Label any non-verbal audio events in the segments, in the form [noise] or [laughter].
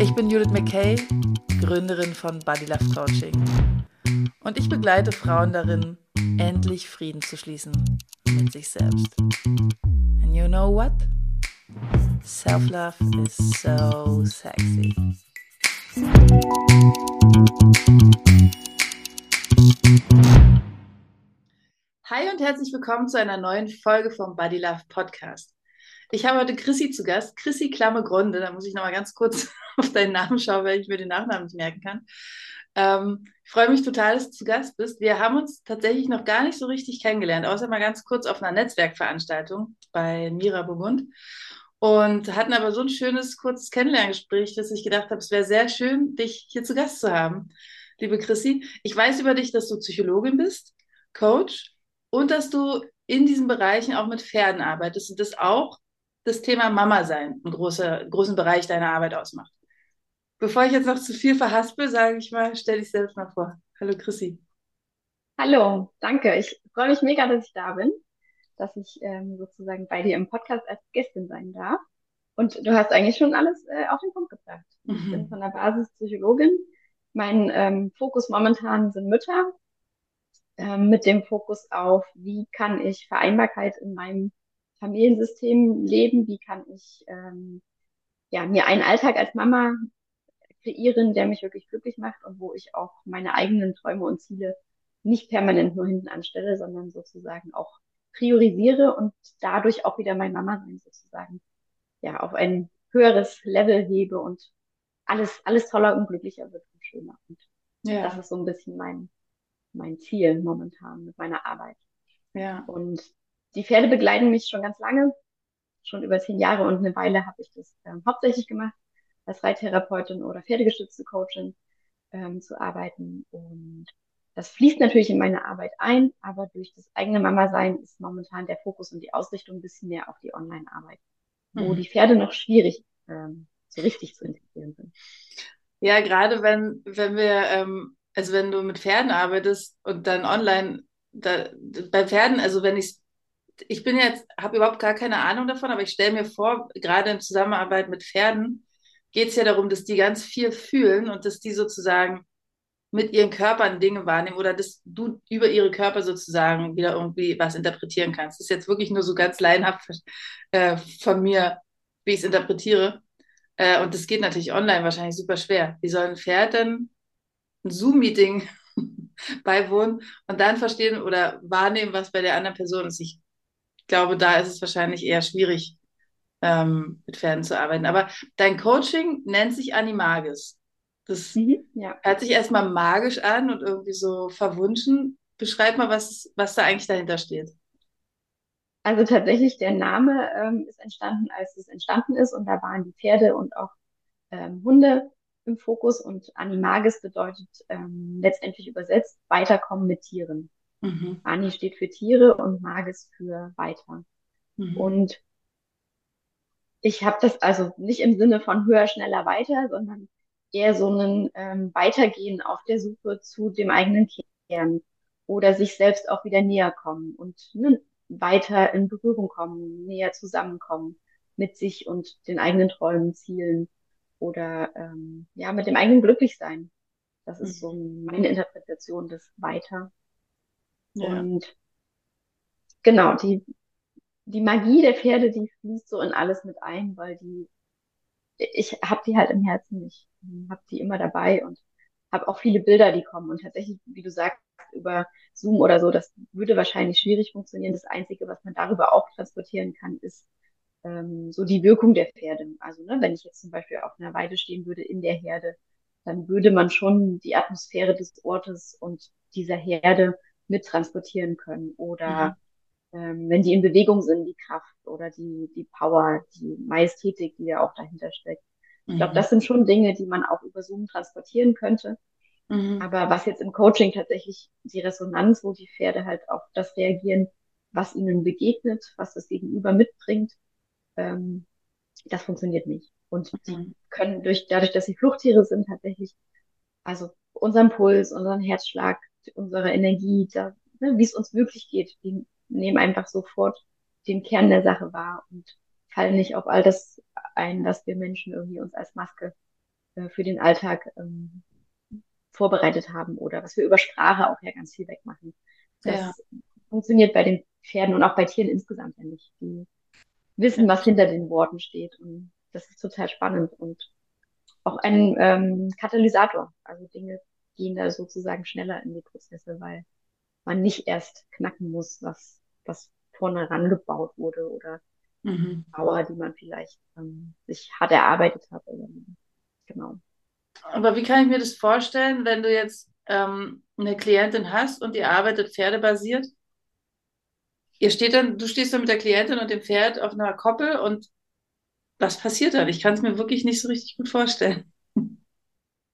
Ich bin Judith McKay, Gründerin von Body Love Coaching. Und ich begleite Frauen darin, endlich Frieden zu schließen mit sich selbst. And you know what? Self-love is so sexy. Hi und herzlich willkommen zu einer neuen Folge vom Body Love Podcast. Ich habe heute Chrissy zu Gast, Chrissy Klamme-Grunde. Da muss ich nochmal ganz kurz [laughs] auf deinen Namen schauen, weil ich mir den Nachnamen nicht merken kann. Ähm, ich freue mich total, dass du zu Gast bist. Wir haben uns tatsächlich noch gar nicht so richtig kennengelernt, außer mal ganz kurz auf einer Netzwerkveranstaltung bei Mira Burgund. Und hatten aber so ein schönes, kurzes Kennenlerngespräch, dass ich gedacht habe, es wäre sehr schön, dich hier zu Gast zu haben, liebe Chrissy. Ich weiß über dich, dass du Psychologin bist, Coach und dass du in diesen Bereichen auch mit Pferden arbeitest und das auch das Thema Mama sein einen großer, großen Bereich deiner Arbeit ausmacht. Bevor ich jetzt noch zu viel verhaspel, sage ich mal, stell dich selbst mal vor. Hallo Chrissy. Hallo, danke. Ich freue mich mega, dass ich da bin, dass ich ähm, sozusagen bei dir im Podcast als Gästin sein darf. Und du hast eigentlich schon alles äh, auf den Punkt gebracht. Mhm. Ich bin von der Basis Psychologin. Mein ähm, Fokus momentan sind Mütter, ähm, mit dem Fokus auf, wie kann ich Vereinbarkeit in meinem Familiensystem leben, wie kann ich ähm, ja, mir einen Alltag als Mama kreieren, der mich wirklich glücklich macht und wo ich auch meine eigenen Träume und Ziele nicht permanent nur hinten anstelle, sondern sozusagen auch priorisiere und dadurch auch wieder mein Mama-Sein sozusagen ja auf ein höheres Level hebe und alles, alles toller und glücklicher wird und schöner. Und ja. das ist so ein bisschen mein, mein Ziel momentan mit meiner Arbeit. Ja. Und die Pferde begleiten mich schon ganz lange, schon über zehn Jahre und eine Weile habe ich das ähm, hauptsächlich gemacht, als Reittherapeutin oder pferdegestützte Coachin ähm, zu arbeiten. Und das fließt natürlich in meine Arbeit ein, aber durch das eigene Mama-Sein ist momentan der Fokus und die Ausrichtung ein bisschen mehr auf die Online-Arbeit, wo mhm. die Pferde noch schwierig ähm, so richtig zu integrieren sind. Ja, gerade wenn, wenn wir, ähm, also wenn du mit Pferden arbeitest und dann online, da, bei Pferden, also wenn ich ich bin jetzt, habe überhaupt gar keine Ahnung davon, aber ich stelle mir vor, gerade in Zusammenarbeit mit Pferden geht es ja darum, dass die ganz viel fühlen und dass die sozusagen mit ihren Körpern Dinge wahrnehmen oder dass du über ihre Körper sozusagen wieder irgendwie was interpretieren kannst. Das ist jetzt wirklich nur so ganz laienhaft äh, von mir, wie ich es interpretiere. Äh, und das geht natürlich online wahrscheinlich super schwer. Wie soll ein Pferd denn ein Zoom-Meeting [laughs] beiwohnen und dann verstehen oder wahrnehmen, was bei der anderen Person ist? Ich glaube, da ist es wahrscheinlich eher schwierig, ähm, mit Pferden zu arbeiten. Aber dein Coaching nennt sich Animagis. Das mhm, ja. hört sich erstmal magisch an und irgendwie so verwunschen. Beschreib mal, was, was da eigentlich dahinter steht. Also tatsächlich, der Name ähm, ist entstanden, als es entstanden ist und da waren die Pferde und auch ähm, Hunde im Fokus und Animagis bedeutet ähm, letztendlich übersetzt weiterkommen mit Tieren. Mhm. Ani steht für Tiere und Magis für weiter. Mhm. Und ich habe das also nicht im Sinne von höher, schneller, weiter, sondern eher so ein ähm, Weitergehen auf der Suche zu dem eigenen Kern oder sich selbst auch wieder näher kommen und ne, weiter in Berührung kommen, näher zusammenkommen mit sich und den eigenen Träumen, Zielen oder ähm, ja mit dem eigenen Glücklichsein. Das ist so meine Interpretation des Weiter. Ja. Und genau, die, die Magie der Pferde, die fließt so in alles mit ein, weil die, ich habe die halt im Herzen nicht, habe die immer dabei und habe auch viele Bilder, die kommen. Und tatsächlich, wie du sagst, über Zoom oder so, das würde wahrscheinlich schwierig funktionieren. Das Einzige, was man darüber auch transportieren kann, ist ähm, so die Wirkung der Pferde. Also ne, wenn ich jetzt zum Beispiel auf einer Weide stehen würde in der Herde, dann würde man schon die Atmosphäre des Ortes und dieser Herde mittransportieren können. Oder mhm. ähm, wenn die in Bewegung sind, die Kraft oder die, die Power, die Majestätik, die ja auch dahinter steckt. Ich glaube, mhm. das sind schon Dinge, die man auch über Zoom transportieren könnte. Mhm. Aber was jetzt im Coaching tatsächlich die Resonanz, wo die Pferde halt auf das reagieren, was ihnen begegnet, was das Gegenüber mitbringt, ähm, das funktioniert nicht. Und die mhm. können durch, dadurch, dass sie Fluchttiere sind, tatsächlich, also unseren Puls, unseren Herzschlag, unsere Energie, da, ne, wie es uns wirklich geht, die nehmen einfach sofort den Kern der Sache wahr und fallen nicht auf all das ein, was wir Menschen irgendwie uns als Maske äh, für den Alltag ähm, vorbereitet haben oder was wir über Sprache auch ja ganz viel wegmachen. Das ja. funktioniert bei den Pferden und auch bei Tieren insgesamt ja nicht. Die wissen, was hinter den Worten steht und das ist total spannend und auch ein ähm, Katalysator. Also Dinge gehen da sozusagen schneller in die Prozesse, weil man nicht erst knacken muss, was, was vorne rangebaut wurde oder mhm. Mauer, die man vielleicht ähm, sich hart erarbeitet hat. Genau. Aber wie kann ich mir das vorstellen, wenn du jetzt ähm, eine Klientin hast und die arbeitet pferdebasiert? Ihr steht dann, du stehst dann mit der Klientin und dem Pferd auf einer Koppel und was passiert dann? Ich kann es mir wirklich nicht so richtig gut vorstellen.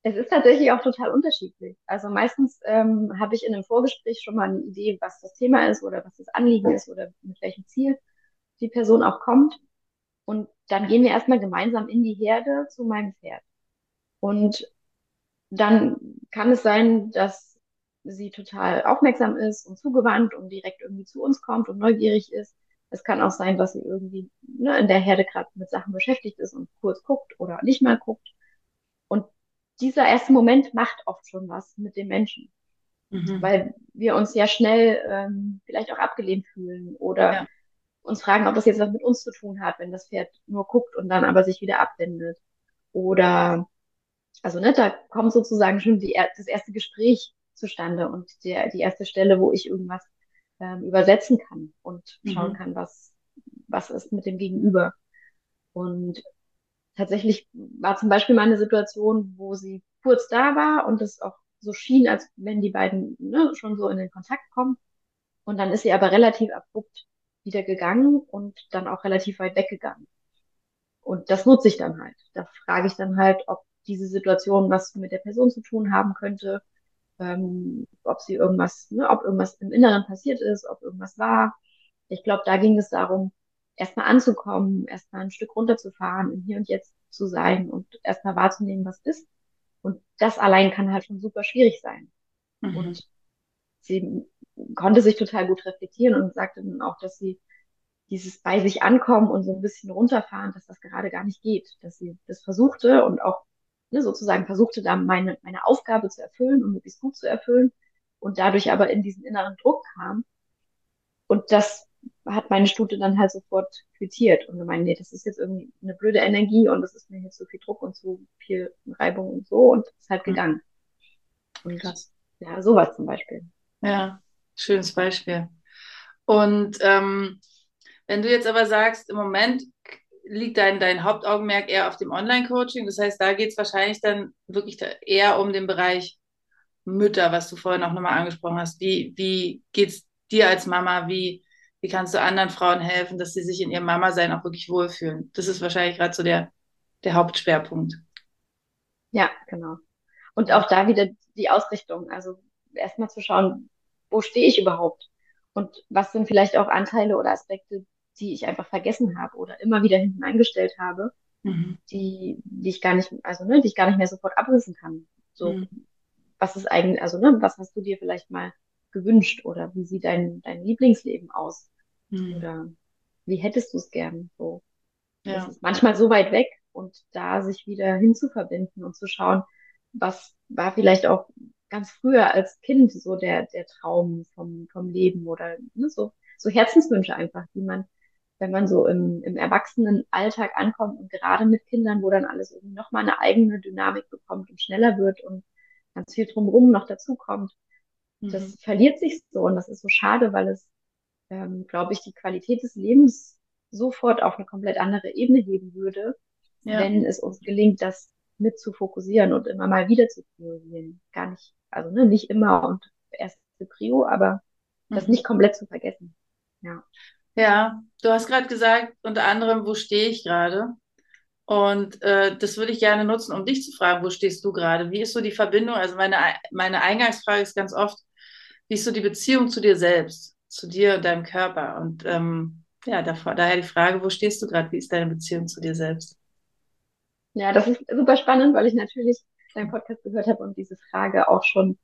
Es ist tatsächlich auch total unterschiedlich. Also meistens ähm, habe ich in einem Vorgespräch schon mal eine Idee, was das Thema ist oder was das Anliegen ist oder mit welchem Ziel die Person auch kommt. Und dann gehen wir erstmal gemeinsam in die Herde zu meinem Pferd. Und dann kann es sein, dass sie total aufmerksam ist und zugewandt und direkt irgendwie zu uns kommt und neugierig ist. Es kann auch sein, dass sie irgendwie ne, in der Herde gerade mit Sachen beschäftigt ist und kurz guckt oder nicht mal guckt. Und dieser erste Moment macht oft schon was mit dem Menschen. Mhm. Weil wir uns ja schnell ähm, vielleicht auch abgelehnt fühlen oder ja. uns fragen, ob das jetzt was mit uns zu tun hat, wenn das Pferd nur guckt und dann aber sich wieder abwendet. Oder also ne, da kommt sozusagen schon die, das erste Gespräch zustande und der, die erste Stelle, wo ich irgendwas ähm, übersetzen kann und schauen mhm. kann, was, was ist mit dem Gegenüber. Und tatsächlich war zum Beispiel mal eine Situation, wo sie kurz da war und es auch so schien, als wenn die beiden ne, schon so in den Kontakt kommen. Und dann ist sie aber relativ abrupt wieder gegangen und dann auch relativ weit weggegangen. Und das nutze ich dann halt. Da frage ich dann halt, ob diese Situation was mit der Person zu tun haben könnte, ähm, ob sie irgendwas, ne, ob irgendwas im Inneren passiert ist, ob irgendwas war. Ich glaube, da ging es darum, erstmal anzukommen, erstmal ein Stück runterzufahren, im Hier und Jetzt zu sein und erstmal wahrzunehmen, was ist. Und das allein kann halt schon super schwierig sein. Mhm. Und sie konnte sich total gut reflektieren und sagte dann auch, dass sie dieses bei sich ankommen und so ein bisschen runterfahren, dass das gerade gar nicht geht, dass sie das versuchte und auch ne, sozusagen versuchte da meine, meine Aufgabe zu erfüllen und möglichst gut zu erfüllen und dadurch aber in diesen inneren Druck kam. Und das hat meine Stute dann halt sofort quittiert und gemeint, nee, das ist jetzt irgendwie eine blöde Energie und das ist mir jetzt so viel Druck und so viel Reibung und so und ist halt gegangen. Und das, ja, sowas zum Beispiel. Ja, schönes Beispiel. Und ähm, wenn du jetzt aber sagst, im Moment liegt dein, dein Hauptaugenmerk eher auf dem Online-Coaching. Das heißt, da geht es wahrscheinlich dann wirklich eher um den Bereich Mütter, was du vorhin auch nochmal angesprochen hast. Wie, wie geht es dir als Mama? Wie, wie kannst du anderen Frauen helfen, dass sie sich in ihrem Mama-Sein auch wirklich wohlfühlen? Das ist wahrscheinlich gerade so der, der Hauptschwerpunkt. Ja, genau. Und auch da wieder die Ausrichtung. Also erstmal zu schauen, wo stehe ich überhaupt? Und was sind vielleicht auch Anteile oder Aspekte, die ich einfach vergessen habe oder immer wieder hinten angestellt habe, mhm. die, die ich gar nicht, also ne, die ich gar nicht mehr sofort abrissen kann. So, mhm. was ist eigentlich, also ne, was hast du dir vielleicht mal gewünscht oder wie sieht dein, dein Lieblingsleben aus? Mhm. Oder wie hättest du es gern? So. Ja. Das ist manchmal so weit weg und da sich wieder hinzuverbinden und zu schauen, was war vielleicht auch ganz früher als Kind so der, der Traum vom, vom Leben oder ne, so, so Herzenswünsche einfach, die man wenn man so im, im Erwachsenenalltag ankommt und gerade mit Kindern, wo dann alles irgendwie nochmal eine eigene Dynamik bekommt und schneller wird und ganz viel drumherum noch dazukommt. Mhm. Das verliert sich so und das ist so schade, weil es, ähm, glaube ich, die Qualität des Lebens sofort auf eine komplett andere Ebene heben würde, ja. wenn es uns gelingt, das mit zu fokussieren und immer mal wieder zu priorisieren. Gar nicht, also ne, nicht immer und erste Prio, aber mhm. das nicht komplett zu vergessen. Ja. Ja, du hast gerade gesagt, unter anderem, wo stehe ich gerade? Und äh, das würde ich gerne nutzen, um dich zu fragen, wo stehst du gerade? Wie ist so die Verbindung? Also meine, meine Eingangsfrage ist ganz oft, wie ist so die Beziehung zu dir selbst, zu dir und deinem Körper? Und ähm, ja, davor, daher die Frage, wo stehst du gerade? Wie ist deine Beziehung zu dir selbst? Ja, das ist super spannend, weil ich natürlich deinen Podcast gehört habe und diese Frage auch schon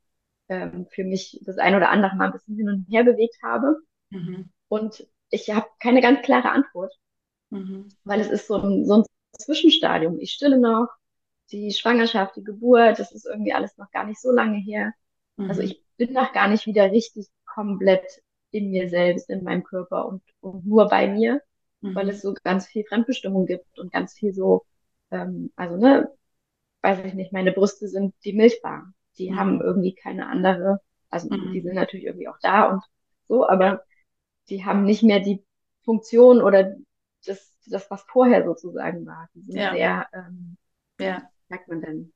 ähm, für mich das ein oder andere Mal ein bisschen hin und her bewegt habe. Mhm. Und ich habe keine ganz klare Antwort, mhm. weil es ist so ein, so ein Zwischenstadium. Ich stille noch, die Schwangerschaft, die Geburt, das ist irgendwie alles noch gar nicht so lange her. Also mhm. Also ich bin noch gar nicht wieder richtig komplett in mir selbst, in meinem Körper und, und nur bei mir, mhm. weil es so ganz viel Fremdbestimmung gibt und ganz viel so, ähm, also ne, weiß ich nicht, meine Brüste sind die Milchbar. Die mhm. haben irgendwie keine andere, also mhm. die sind natürlich irgendwie auch da und so, aber die haben nicht mehr die Funktion oder das, das was vorher sozusagen war. Die sind ja. sehr, ähm, ja. sagt man denn,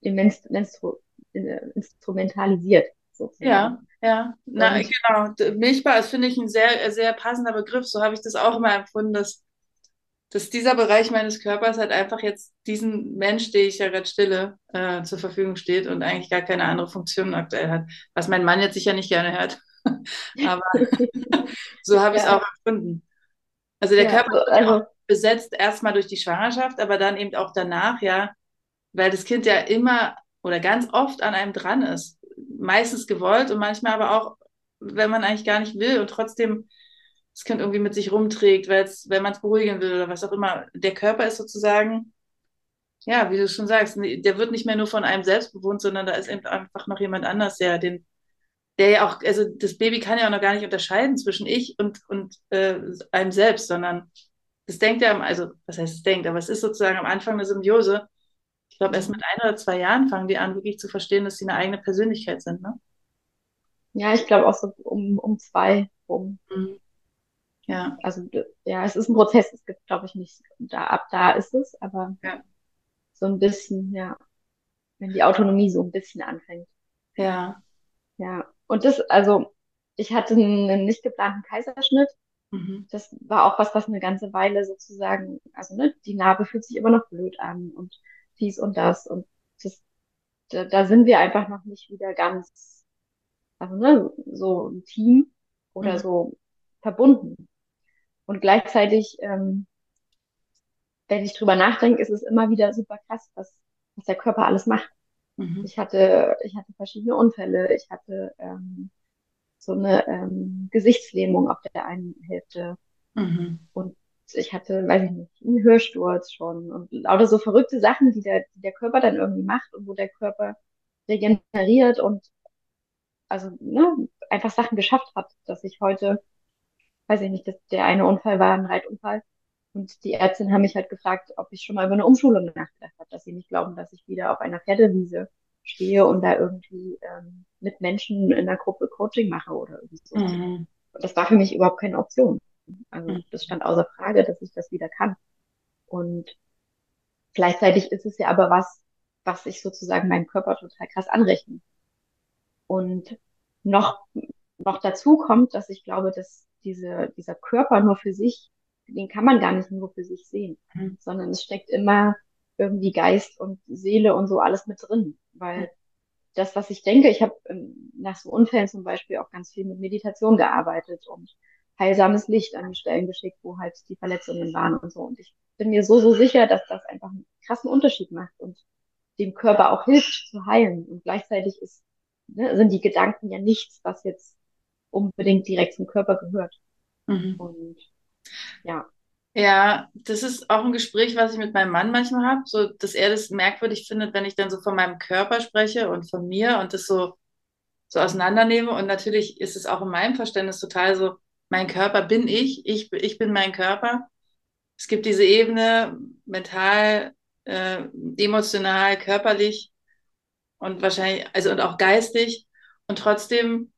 immens, instru, instrumentalisiert sozusagen. Ja, ja, na, und, genau. Milchbar ist, finde ich, ein sehr, sehr passender Begriff. So habe ich das auch immer empfunden, dass, dass dieser Bereich meines Körpers halt einfach jetzt diesen Mensch, den ich ja gerade stille, äh, zur Verfügung steht und eigentlich gar keine andere Funktion aktuell hat. Was mein Mann jetzt sicher nicht gerne hört. [laughs] Aber so habe ich es ja. auch empfunden. Also der ja, Körper also, besetzt erstmal durch die Schwangerschaft, aber dann eben auch danach, ja, weil das Kind ja immer oder ganz oft an einem dran ist. Meistens gewollt und manchmal aber auch, wenn man eigentlich gar nicht will und trotzdem das Kind irgendwie mit sich rumträgt, wenn man es beruhigen will oder was auch immer. Der Körper ist sozusagen, ja, wie du schon sagst, der wird nicht mehr nur von einem selbst bewohnt, sondern da ist eben einfach noch jemand anders, der den der ja auch, also das Baby kann ja auch noch gar nicht unterscheiden zwischen ich und, und äh, einem selbst, sondern das denkt ja, also was heißt es denkt, aber es ist sozusagen am Anfang eine Symbiose. Ich glaube, erst mit ein oder zwei Jahren fangen die an, wirklich zu verstehen, dass sie eine eigene Persönlichkeit sind, ne? Ja, ich glaube auch so um, um zwei rum. Mhm. Ja. Also ja, es ist ein Prozess, es gibt, glaube ich, nicht, da ab da ist es, aber ja. so ein bisschen, ja, wenn die Autonomie so ein bisschen anfängt. Ja. Ja, und das, also, ich hatte einen nicht geplanten Kaiserschnitt. Mhm. Das war auch was, was eine ganze Weile sozusagen, also ne, die Narbe fühlt sich immer noch blöd an und dies und das und das, da, da sind wir einfach noch nicht wieder ganz, also ne, so ein Team oder mhm. so verbunden. Und gleichzeitig, ähm, wenn ich drüber nachdenke, ist es immer wieder super krass, was, was der Körper alles macht. Mhm. Ich hatte, ich hatte verschiedene Unfälle. Ich hatte ähm, so eine ähm, Gesichtslähmung auf der einen Hälfte. Mhm. Und ich hatte, weiß ich nicht, einen Hörsturz schon und lauter so verrückte Sachen, die der, die der Körper dann irgendwie macht und wo der Körper regeneriert und also ne, einfach Sachen geschafft hat, dass ich heute, weiß ich nicht, dass der eine Unfall war ein Reitunfall und die Ärztin haben mich halt gefragt, ob ich schon mal über eine Umschulung nachgedacht habe, dass sie nicht glauben, dass ich wieder auf einer Pferdewiese stehe und da irgendwie ähm, mit Menschen in einer Gruppe Coaching mache oder irgendwie so. Mhm. Und das war für mich überhaupt keine Option. Also mhm. das stand außer Frage, dass ich das wieder kann. Und gleichzeitig ist es ja aber was, was ich sozusagen meinem Körper total krass anrechne. Und noch, noch dazu kommt, dass ich glaube, dass diese, dieser Körper nur für sich den kann man gar nicht nur für sich sehen, mhm. sondern es steckt immer irgendwie Geist und Seele und so alles mit drin, weil mhm. das, was ich denke, ich habe ähm, nach so Unfällen zum Beispiel auch ganz viel mit Meditation gearbeitet und heilsames Licht an die Stellen geschickt, wo halt die Verletzungen waren und so. Und ich bin mir so, so sicher, dass das einfach einen krassen Unterschied macht und dem Körper auch hilft zu heilen. Und gleichzeitig ist, ne, sind die Gedanken ja nichts, was jetzt unbedingt direkt zum Körper gehört. Mhm. Und ja. Ja, das ist auch ein Gespräch, was ich mit meinem Mann manchmal habe, so dass er das merkwürdig findet, wenn ich dann so von meinem Körper spreche und von mir und das so, so auseinandernehme. Und natürlich ist es auch in meinem Verständnis total so, mein Körper bin ich, ich, ich bin mein Körper. Es gibt diese Ebene mental, äh, emotional, körperlich und wahrscheinlich, also und auch geistig. Und trotzdem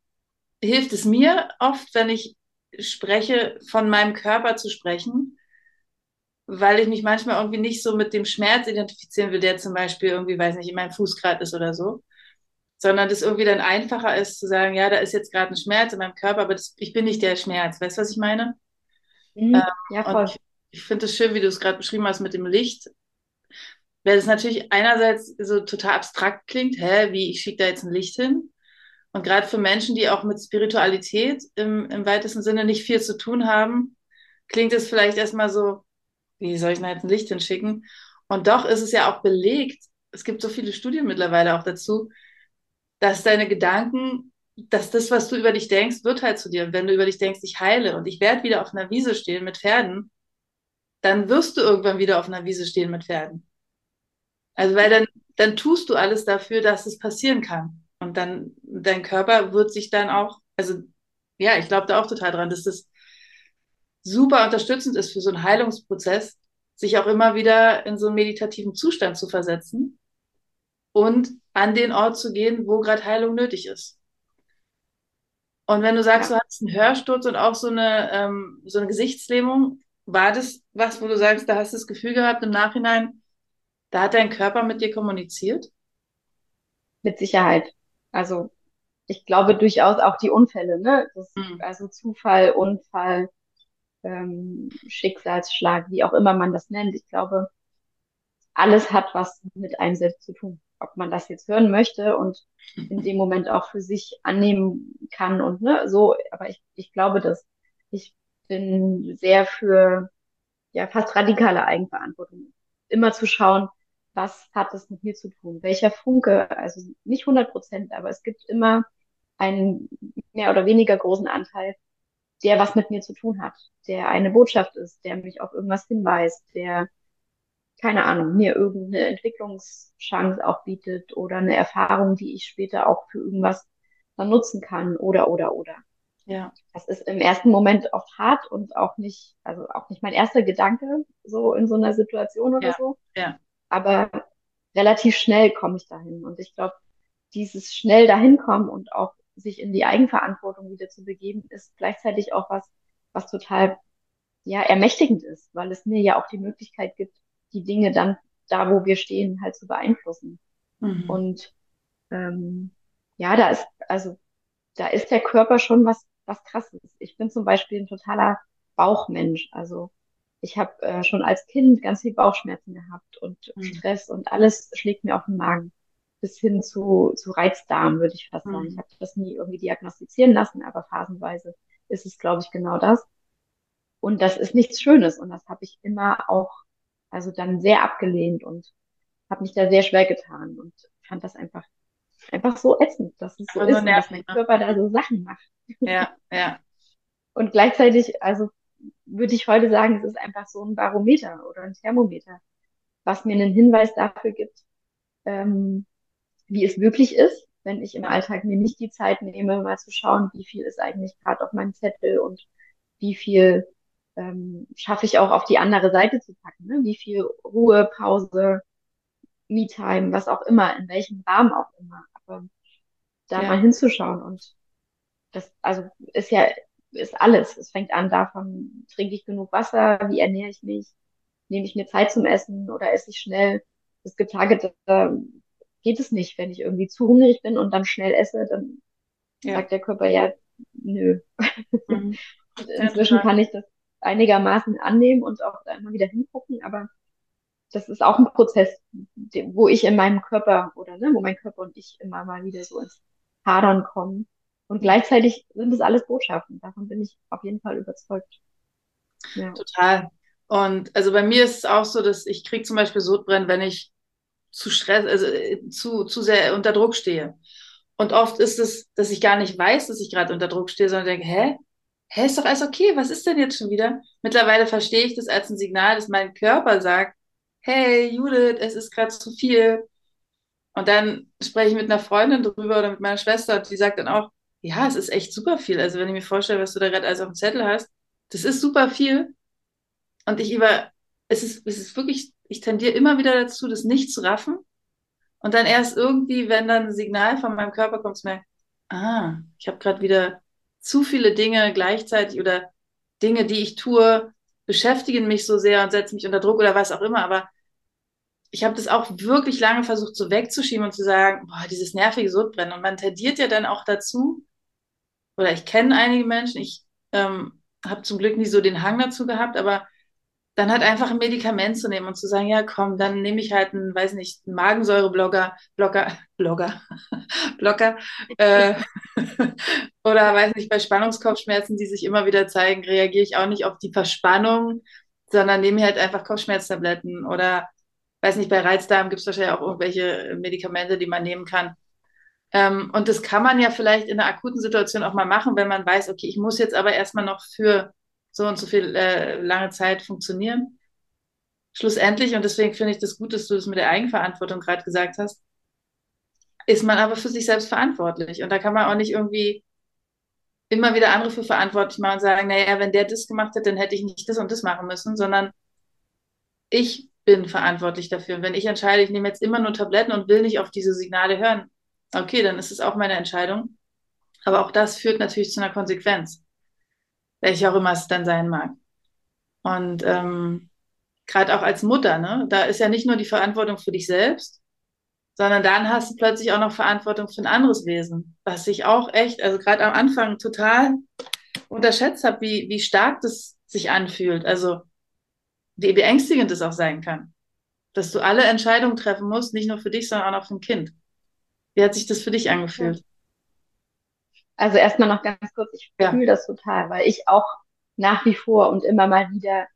hilft es mir oft, wenn ich spreche, von meinem Körper zu sprechen, weil ich mich manchmal irgendwie nicht so mit dem Schmerz identifizieren will, der zum Beispiel irgendwie, weiß nicht, in meinem Fuß gerade ist oder so, sondern das irgendwie dann einfacher ist zu sagen, ja, da ist jetzt gerade ein Schmerz in meinem Körper, aber das, ich bin nicht der Schmerz. Weißt du, was ich meine? Mhm. Ähm, ja, voll. ich, ich finde es schön, wie du es gerade beschrieben hast mit dem Licht. weil es natürlich einerseits so total abstrakt klingt, hä, wie ich schicke da jetzt ein Licht hin? Und gerade für Menschen, die auch mit Spiritualität im, im weitesten Sinne nicht viel zu tun haben, klingt es vielleicht erstmal so, wie soll ich da jetzt ein Licht hinschicken? Und doch ist es ja auch belegt, es gibt so viele Studien mittlerweile auch dazu, dass deine Gedanken, dass das, was du über dich denkst, wird halt zu dir. Und wenn du über dich denkst, ich heile und ich werde wieder auf einer Wiese stehen mit Pferden, dann wirst du irgendwann wieder auf einer Wiese stehen mit Pferden. Also weil dann, dann tust du alles dafür, dass es passieren kann. Und dann, dein Körper wird sich dann auch, also ja, ich glaube da auch total dran, dass das super unterstützend ist für so einen Heilungsprozess, sich auch immer wieder in so einen meditativen Zustand zu versetzen und an den Ort zu gehen, wo gerade Heilung nötig ist. Und wenn du sagst, ja. du hattest einen Hörsturz und auch so eine, ähm, so eine Gesichtslähmung, war das was, wo du sagst, da hast du das Gefühl gehabt im Nachhinein, da hat dein Körper mit dir kommuniziert? Mit Sicherheit. Also ich glaube durchaus auch die Unfälle, ne? Das, mhm. Also Zufall, Unfall, ähm, Schicksalsschlag, wie auch immer man das nennt. Ich glaube, alles hat was mit einem selbst zu tun. Ob man das jetzt hören möchte und in dem Moment auch für sich annehmen kann und ne, so. Aber ich, ich glaube, dass ich bin sehr für ja fast radikale Eigenverantwortung. Immer zu schauen, was hat das mit mir zu tun? Welcher Funke, also nicht 100 Prozent, aber es gibt immer einen mehr oder weniger großen Anteil, der was mit mir zu tun hat, der eine Botschaft ist, der mich auf irgendwas hinweist, der, keine Ahnung, mir irgendeine Entwicklungschance auch bietet oder eine Erfahrung, die ich später auch für irgendwas dann nutzen kann oder, oder, oder. Ja. Das ist im ersten Moment oft hart und auch nicht, also auch nicht mein erster Gedanke so in so einer Situation oder ja. so. Ja aber relativ schnell komme ich dahin. Und ich glaube, dieses schnell dahin kommen und auch sich in die Eigenverantwortung wieder zu begeben, ist gleichzeitig auch was, was total ja ermächtigend ist, weil es mir ja auch die Möglichkeit gibt, die Dinge dann da, wo wir stehen, halt zu beeinflussen. Mhm. Und ähm, ja, da ist also da ist der Körper schon was was krasses. Ich bin zum Beispiel ein totaler Bauchmensch. Also ich habe äh, schon als Kind ganz viel Bauchschmerzen gehabt und mhm. Stress und alles schlägt mir auf den Magen. Bis hin zu, zu Reizdarm, würde ich fast sagen. Mhm. Ich habe das nie irgendwie diagnostizieren lassen, aber phasenweise ist es, glaube ich, genau das. Und das ist nichts Schönes. Und das habe ich immer auch, also dann sehr abgelehnt und habe mich da sehr schwer getan und fand das einfach, einfach so ätzend, dass es so ist, nervig, dass mein ne? Körper da so Sachen macht. Ja, [laughs] ja. Und gleichzeitig, also würde ich heute sagen, es ist einfach so ein Barometer oder ein Thermometer, was mir einen Hinweis dafür gibt, ähm, wie es wirklich ist, wenn ich im Alltag mir nicht die Zeit nehme, mal zu schauen, wie viel ist eigentlich gerade auf meinem Zettel und wie viel ähm, schaffe ich auch auf die andere Seite zu packen, ne? wie viel Ruhe, Pause, Me-Time, was auch immer, in welchem Rahmen auch immer. Aber da ja. mal hinzuschauen und das, also ist ja ist alles. Es fängt an davon, trinke ich genug Wasser, wie ernähre ich mich, nehme ich mir Zeit zum Essen oder esse ich schnell. Das gibt Tage, da geht es nicht. Wenn ich irgendwie zu hungrig bin und dann schnell esse, dann ja. sagt der Körper ja, nö. Mhm. [laughs] inzwischen kann ich das einigermaßen annehmen und auch da immer wieder hingucken, aber das ist auch ein Prozess, wo ich in meinem Körper oder ne, wo mein Körper und ich immer mal wieder so ins Hadern kommen. Und gleichzeitig sind es alles Botschaften. Davon bin ich auf jeden Fall überzeugt. Ja. Total. Und also bei mir ist es auch so, dass ich kriege zum Beispiel Sodbrennen, wenn ich zu Stress, also äh, zu, zu sehr unter Druck stehe. Und oft ist es, dass ich gar nicht weiß, dass ich gerade unter Druck stehe, sondern denke, hä? Hä, ist doch alles okay, was ist denn jetzt schon wieder? Mittlerweile verstehe ich das als ein Signal, dass mein Körper sagt, hey Judith, es ist gerade zu viel. Und dann spreche ich mit einer Freundin drüber oder mit meiner Schwester, die sagt dann auch, ja, es ist echt super viel. Also wenn ich mir vorstelle, was du da gerade alles auf dem Zettel hast, das ist super viel. Und ich über, es ist, es ist wirklich, ich tendiere immer wieder dazu, das nicht zu raffen. Und dann erst irgendwie, wenn dann ein Signal von meinem Körper kommt, merke, ah, ich habe gerade wieder zu viele Dinge gleichzeitig oder Dinge, die ich tue, beschäftigen mich so sehr und setzen mich unter Druck oder was auch immer. Aber ich habe das auch wirklich lange versucht, so wegzuschieben und zu sagen, boah, dieses nervige Sodbrennen. Und man tendiert ja dann auch dazu, oder ich kenne einige Menschen, ich ähm, habe zum Glück nie so den Hang dazu gehabt, aber dann halt einfach ein Medikament zu nehmen und zu sagen, ja komm, dann nehme ich halt einen, weiß nicht, einen Magensäureblocker, Blocker, Blogger, [laughs] [laughs] Blocker, äh, [laughs] oder weiß nicht, bei Spannungskopfschmerzen, die sich immer wieder zeigen, reagiere ich auch nicht auf die Verspannung, sondern nehme halt einfach Kopfschmerztabletten oder weiß nicht, bei Reizdarm gibt es wahrscheinlich auch irgendwelche Medikamente, die man nehmen kann. Ähm, und das kann man ja vielleicht in einer akuten Situation auch mal machen, wenn man weiß, okay, ich muss jetzt aber erstmal noch für so und so viel äh, lange Zeit funktionieren. Schlussendlich, und deswegen finde ich das gut, dass du das mit der Eigenverantwortung gerade gesagt hast, ist man aber für sich selbst verantwortlich. Und da kann man auch nicht irgendwie immer wieder andere für verantwortlich machen und sagen, naja, wenn der das gemacht hat, dann hätte ich nicht das und das machen müssen, sondern ich bin verantwortlich dafür. Und wenn ich entscheide, ich nehme jetzt immer nur Tabletten und will nicht auf diese Signale hören, okay, dann ist es auch meine Entscheidung. Aber auch das führt natürlich zu einer Konsequenz welche auch immer es dann sein mag. Und ähm, gerade auch als Mutter, ne, da ist ja nicht nur die Verantwortung für dich selbst, sondern dann hast du plötzlich auch noch Verantwortung für ein anderes Wesen, was ich auch echt, also gerade am Anfang total unterschätzt habe, wie, wie stark das sich anfühlt. Also wie beängstigend es auch sein kann, dass du alle Entscheidungen treffen musst, nicht nur für dich, sondern auch noch für ein Kind. Wie hat sich das für dich angefühlt? Also erstmal noch ganz kurz, ich ja. fühle das total, weil ich auch nach wie vor und immer mal wieder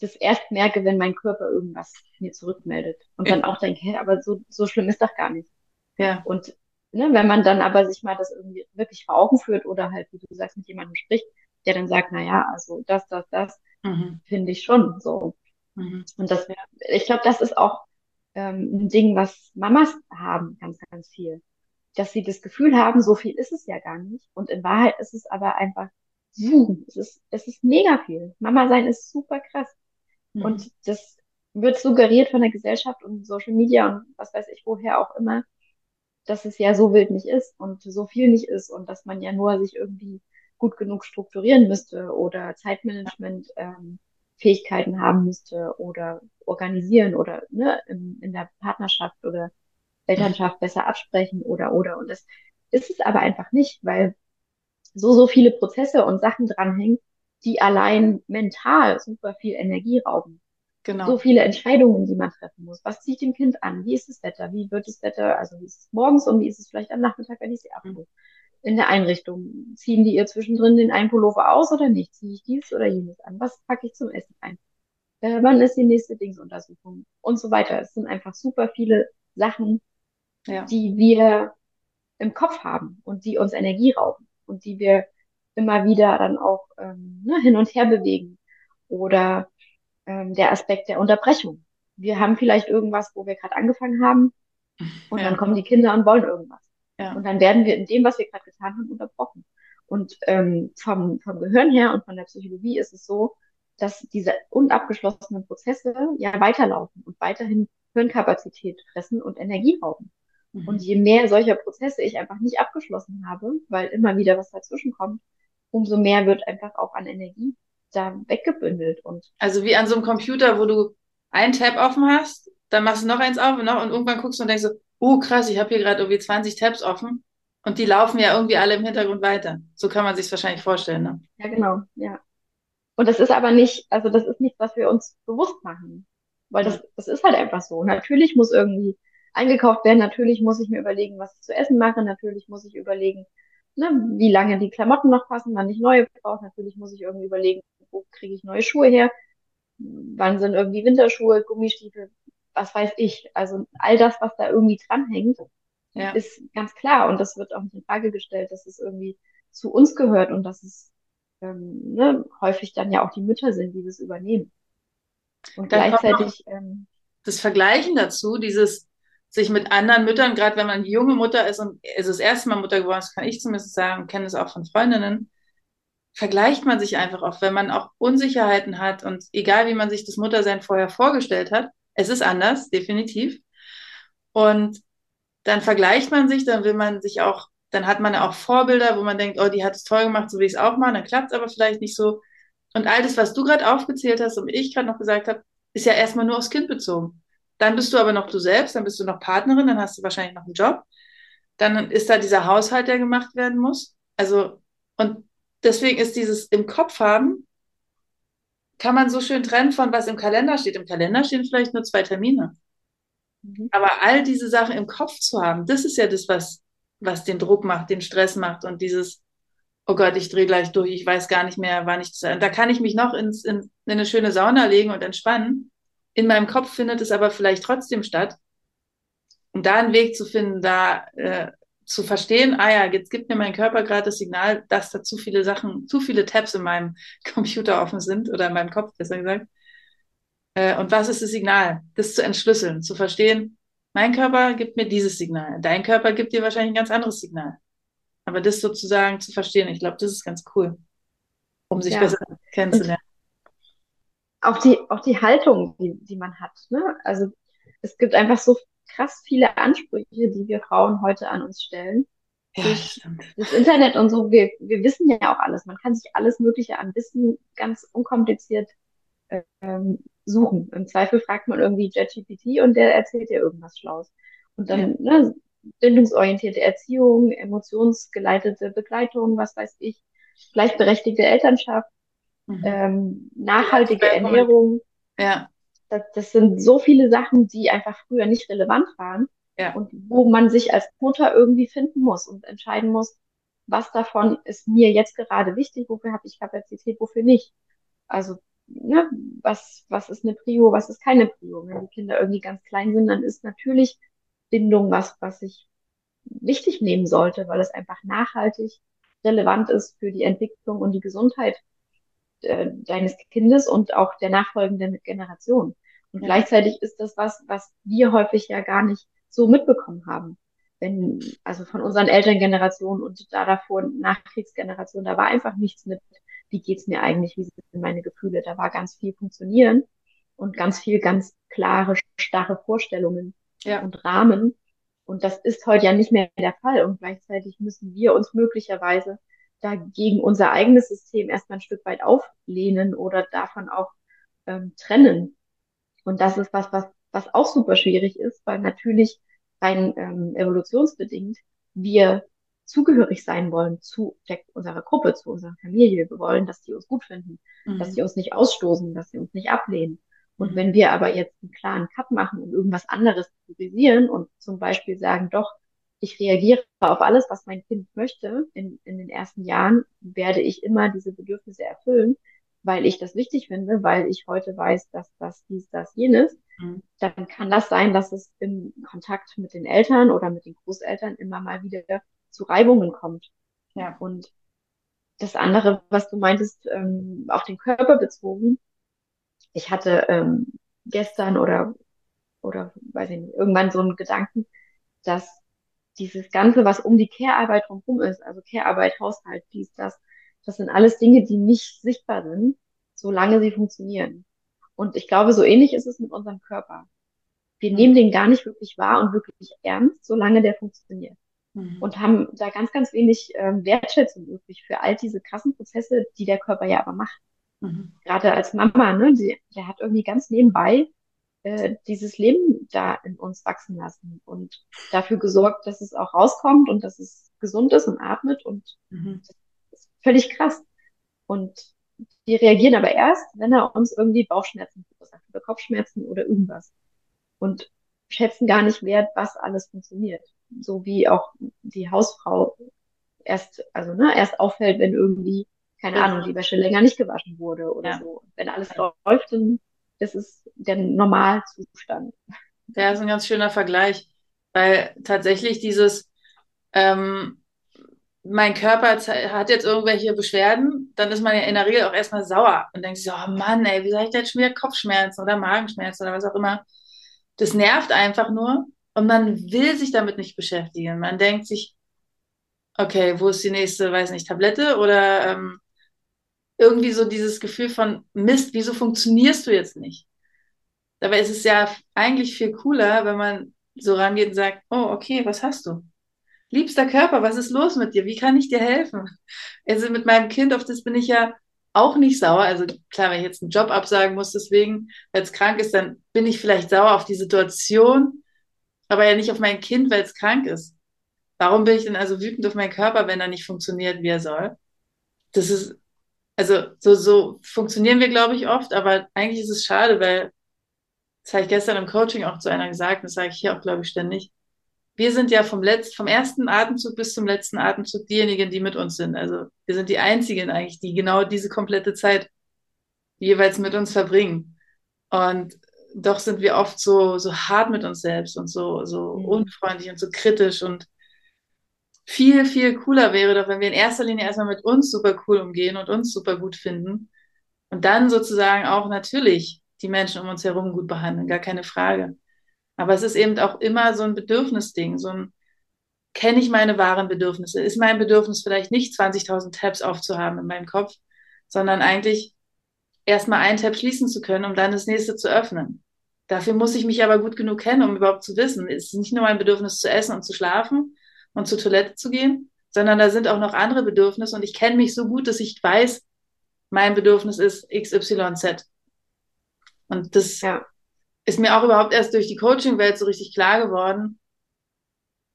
das erst merke, wenn mein Körper irgendwas mir zurückmeldet. Und dann auch denke, hey, aber so, so schlimm ist doch gar nicht. Ja. Und ne, wenn man dann aber sich mal das irgendwie wirklich vor Augen führt oder halt, wie du sagst, mit jemandem spricht, der dann sagt, na ja, also das, das, das, mhm. finde ich schon so. Mhm. Und das wäre, ich glaube, das ist auch ähm, ein Ding, was Mamas haben, ganz, ganz viel dass sie das Gefühl haben, so viel ist es ja gar nicht. Und in Wahrheit ist es aber einfach, es ist, es ist mega viel. Mama sein ist super krass. Mhm. Und das wird suggeriert von der Gesellschaft und Social Media und was weiß ich woher auch immer, dass es ja so wild nicht ist und so viel nicht ist und dass man ja nur sich irgendwie gut genug strukturieren müsste oder Zeitmanagement ähm, Fähigkeiten haben müsste oder organisieren oder ne, in, in der Partnerschaft oder Elternschaft besser absprechen oder, oder. Und das ist es aber einfach nicht, weil so, so viele Prozesse und Sachen dranhängen, die allein mental super viel Energie rauben. Genau. So viele Entscheidungen, die man treffen muss. Was zieht dem Kind an? Wie ist das Wetter? Wie wird das Wetter? Also wie ist es morgens und wie ist es vielleicht am Nachmittag, wenn ich sie abhole? In der Einrichtung. Ziehen die ihr zwischendrin den einen Pullover aus oder nicht? Ziehe ich dies oder jenes an? Was packe ich zum Essen ein? Äh, wann ist die nächste Dingsuntersuchung? Und so weiter. Es sind einfach super viele Sachen, ja. die wir im Kopf haben und die uns Energie rauben und die wir immer wieder dann auch ähm, ne, hin und her bewegen. Oder ähm, der Aspekt der Unterbrechung. Wir haben vielleicht irgendwas, wo wir gerade angefangen haben und ja. dann kommen die Kinder und wollen irgendwas. Ja. Und dann werden wir in dem, was wir gerade getan haben, unterbrochen. Und ähm, vom, vom Gehirn her und von der Psychologie ist es so, dass diese unabgeschlossenen Prozesse ja weiterlaufen und weiterhin Hirnkapazität fressen und Energie rauben. Mhm. Und je mehr solcher Prozesse ich einfach nicht abgeschlossen habe, weil immer wieder was dazwischen kommt, umso mehr wird einfach auch an Energie da weggebündelt. Und also wie an so einem Computer, wo du einen Tab offen hast, dann machst du noch eins auf und, noch, und irgendwann guckst du und denkst so, oh krass, ich habe hier gerade irgendwie 20 Tabs offen und die laufen ja irgendwie alle im Hintergrund weiter. So kann man sich wahrscheinlich vorstellen. Ne? Ja, genau, ja. Und das ist aber nicht, also das ist nicht, was wir uns bewusst machen. Weil das, das ist halt einfach so. Natürlich muss irgendwie eingekauft werden. Natürlich muss ich mir überlegen, was ich zu essen mache. Natürlich muss ich überlegen, ne, wie lange die Klamotten noch passen, wann ich neue brauche. Natürlich muss ich irgendwie überlegen, wo kriege ich neue Schuhe her. Wann sind irgendwie Winterschuhe, Gummistiefel, was weiß ich. Also all das, was da irgendwie dranhängt, ja. ist ganz klar. Und das wird auch nicht in Frage gestellt, dass es irgendwie zu uns gehört und dass es ähm, ne, häufig dann ja auch die Mütter sind, die das übernehmen. Und dann gleichzeitig. Ähm, das Vergleichen dazu, dieses, sich mit anderen Müttern, gerade wenn man junge Mutter ist und ist das erste Mal Mutter geworden ist, kann ich zumindest sagen, kenne es auch von Freundinnen, vergleicht man sich einfach oft, wenn man auch Unsicherheiten hat und egal wie man sich das Muttersein vorher vorgestellt hat, es ist anders, definitiv. Und dann vergleicht man sich, dann will man sich auch, dann hat man ja auch Vorbilder, wo man denkt, oh, die hat es toll gemacht, so will ich es auch machen, dann klappt es aber vielleicht nicht so. Und all das, was du gerade aufgezählt hast und ich gerade noch gesagt habe, ist ja erstmal nur aufs Kind bezogen. Dann bist du aber noch du selbst, dann bist du noch Partnerin, dann hast du wahrscheinlich noch einen Job. Dann ist da dieser Haushalt, der gemacht werden muss. Also, und deswegen ist dieses im Kopf haben kann man so schön trennen von was im Kalender steht. Im Kalender stehen vielleicht nur zwei Termine. Mhm. Aber all diese Sachen im Kopf zu haben, das ist ja das, was, was den Druck macht, den Stress macht und dieses, oh Gott, ich drehe gleich durch, ich weiß gar nicht mehr, wann ich das. Da kann ich mich noch ins, in, in eine schöne Sauna legen und entspannen. In meinem Kopf findet es aber vielleicht trotzdem statt. Und da einen Weg zu finden, da äh, zu verstehen, ah ja, jetzt gibt mir mein Körper gerade das Signal, dass da zu viele Sachen, zu viele Tabs in meinem [laughs] Computer offen sind oder in meinem Kopf, besser gesagt. Äh, und was ist das Signal? Das zu entschlüsseln, zu verstehen, mein Körper gibt mir dieses Signal, dein Körper gibt dir wahrscheinlich ein ganz anderes Signal. Aber das sozusagen zu verstehen, ich glaube, das ist ganz cool, um sich ja. besser kennenzulernen. Auch die, auch die Haltung, die, die man hat. Ne? Also es gibt einfach so krass viele Ansprüche, die wir Frauen heute an uns stellen. Ja, das Internet und so, wir, wir wissen ja auch alles. Man kann sich alles Mögliche an Wissen ganz unkompliziert ähm, suchen. Im Zweifel fragt man irgendwie JetGPT und der erzählt dir irgendwas Schlaues. Und dann ja. ne, bindungsorientierte Erziehung, emotionsgeleitete Begleitung, was weiß ich, gleichberechtigte Elternschaft, mhm. ähm, nachhaltige Ernährung. Ja das, das sind so viele Sachen, die einfach früher nicht relevant waren ja. und wo man sich als Mutter irgendwie finden muss und entscheiden muss, was davon ist mir jetzt gerade wichtig, wofür habe ich Kapazität, wofür nicht. Also, ne, was, was ist eine Prio, was ist keine Prio. Wenn die Kinder irgendwie ganz klein sind, dann ist natürlich Bindung was, was ich wichtig nehmen sollte, weil es einfach nachhaltig relevant ist für die Entwicklung und die Gesundheit äh, deines Kindes und auch der nachfolgenden Generation. Und ja. gleichzeitig ist das was, was wir häufig ja gar nicht so mitbekommen haben. Wenn, also von unseren Elterngenerationen und da davor Nachkriegsgeneration, da war einfach nichts mit, wie geht's mir eigentlich, wie sind meine Gefühle. Da war ganz viel funktionieren und ganz viel ganz klare, starre Vorstellungen ja. und Rahmen. Und das ist heute ja nicht mehr der Fall. Und gleichzeitig müssen wir uns möglicherweise dagegen unser eigenes System erstmal ein Stück weit auflehnen oder davon auch ähm, trennen. Und das ist was, was, was auch super schwierig ist, weil natürlich rein ähm, evolutionsbedingt wir zugehörig sein wollen zu der, unserer Gruppe, zu unserer Familie. Wir wollen, dass die uns gut finden, mhm. dass sie uns nicht ausstoßen, dass sie uns nicht ablehnen. Und mhm. wenn wir aber jetzt einen klaren Cut machen und irgendwas anderes priorisieren und zum Beispiel sagen, doch, ich reagiere auf alles, was mein Kind möchte. In, in den ersten Jahren werde ich immer diese Bedürfnisse erfüllen, weil ich das wichtig finde, weil ich heute weiß, dass das dies, das, jenes. Mhm. Dann kann das sein, dass es im Kontakt mit den Eltern oder mit den Großeltern immer mal wieder zu Reibungen kommt. Ja. Und das andere, was du meintest, ähm, auf den Körper bezogen. Ich hatte ähm, gestern oder oder weiß ich nicht, irgendwann so einen Gedanken, dass dieses Ganze, was um die Care-Arbeit drumherum ist, also Care-Arbeit, Haushalt, dies, das, das sind alles Dinge, die nicht sichtbar sind, solange sie funktionieren. Und ich glaube, so ähnlich ist es mit unserem Körper. Wir nehmen den gar nicht wirklich wahr und wirklich ernst, solange der funktioniert. Mhm. Und haben da ganz, ganz wenig ähm, Wertschätzung wirklich für all diese krassen Prozesse, die der Körper ja aber macht. Mhm. Gerade als Mama, ne, die, der hat irgendwie ganz nebenbei äh, dieses Leben da in uns wachsen lassen und dafür gesorgt, dass es auch rauskommt und dass es gesund ist und atmet und mhm. das ist völlig krass. Und die reagieren aber erst, wenn er uns irgendwie Bauchschmerzen verursacht oder Kopfschmerzen oder irgendwas. Und schätzen gar nicht wert, was alles funktioniert. So wie auch die Hausfrau erst, also ne, erst auffällt, wenn irgendwie, keine Ahnung, die Wäsche länger nicht gewaschen wurde oder ja. so. Wenn alles läuft, dann das ist der Normalzustand. Ja, ist ein ganz schöner Vergleich, weil tatsächlich dieses, ähm, mein Körper hat jetzt irgendwelche Beschwerden, dann ist man ja in der Regel auch erstmal sauer und denkt sich, oh Mann, ey, wie soll ich jetzt schon wieder Kopfschmerzen oder Magenschmerzen oder was auch immer. Das nervt einfach nur und man will sich damit nicht beschäftigen. Man denkt sich, okay, wo ist die nächste, weiß nicht, Tablette oder ähm, irgendwie so dieses Gefühl von Mist, wieso funktionierst du jetzt nicht? Dabei ist es ja eigentlich viel cooler, wenn man so rangeht und sagt, oh, okay, was hast du? Liebster Körper, was ist los mit dir? Wie kann ich dir helfen? Also mit meinem Kind, auf das bin ich ja auch nicht sauer. Also klar, wenn ich jetzt einen Job absagen muss, deswegen, weil es krank ist, dann bin ich vielleicht sauer auf die Situation, aber ja nicht auf mein Kind, weil es krank ist. Warum bin ich denn also wütend auf meinen Körper, wenn er nicht funktioniert, wie er soll? Das ist also so, so funktionieren wir, glaube ich, oft, aber eigentlich ist es schade, weil, das habe ich gestern im Coaching auch zu einer gesagt, das sage ich hier auch, glaube ich, ständig. Wir sind ja vom letzten, vom ersten Atemzug bis zum letzten Atemzug diejenigen, die mit uns sind. Also wir sind die einzigen eigentlich, die genau diese komplette Zeit jeweils mit uns verbringen. Und doch sind wir oft so, so hart mit uns selbst und so, so mhm. unfreundlich und so kritisch und viel, viel cooler wäre doch, wenn wir in erster Linie erstmal mit uns super cool umgehen und uns super gut finden und dann sozusagen auch natürlich die Menschen um uns herum gut behandeln, gar keine Frage. Aber es ist eben auch immer so ein Bedürfnisding, so ein, kenne ich meine wahren Bedürfnisse? Ist mein Bedürfnis vielleicht nicht 20.000 Tabs aufzuhaben in meinem Kopf, sondern eigentlich erstmal einen Tab schließen zu können, um dann das nächste zu öffnen. Dafür muss ich mich aber gut genug kennen, um überhaupt zu wissen, es ist nicht nur mein Bedürfnis zu essen und zu schlafen und zur Toilette zu gehen, sondern da sind auch noch andere Bedürfnisse und ich kenne mich so gut, dass ich weiß, mein Bedürfnis ist XYZ. Und das ja. ist mir auch überhaupt erst durch die Coaching-Welt so richtig klar geworden,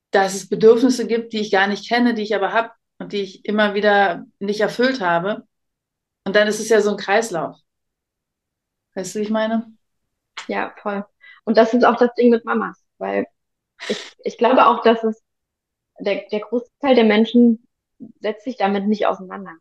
dass es Bedürfnisse gibt, die ich gar nicht kenne, die ich aber habe und die ich immer wieder nicht erfüllt habe. Und dann ist es ja so ein Kreislauf. Weißt du, wie ich meine? Ja, voll. Und das ist auch das Ding mit Mamas, weil ich, ich glaube auch, dass es der, der Großteil der Menschen setzt sich damit nicht auseinander.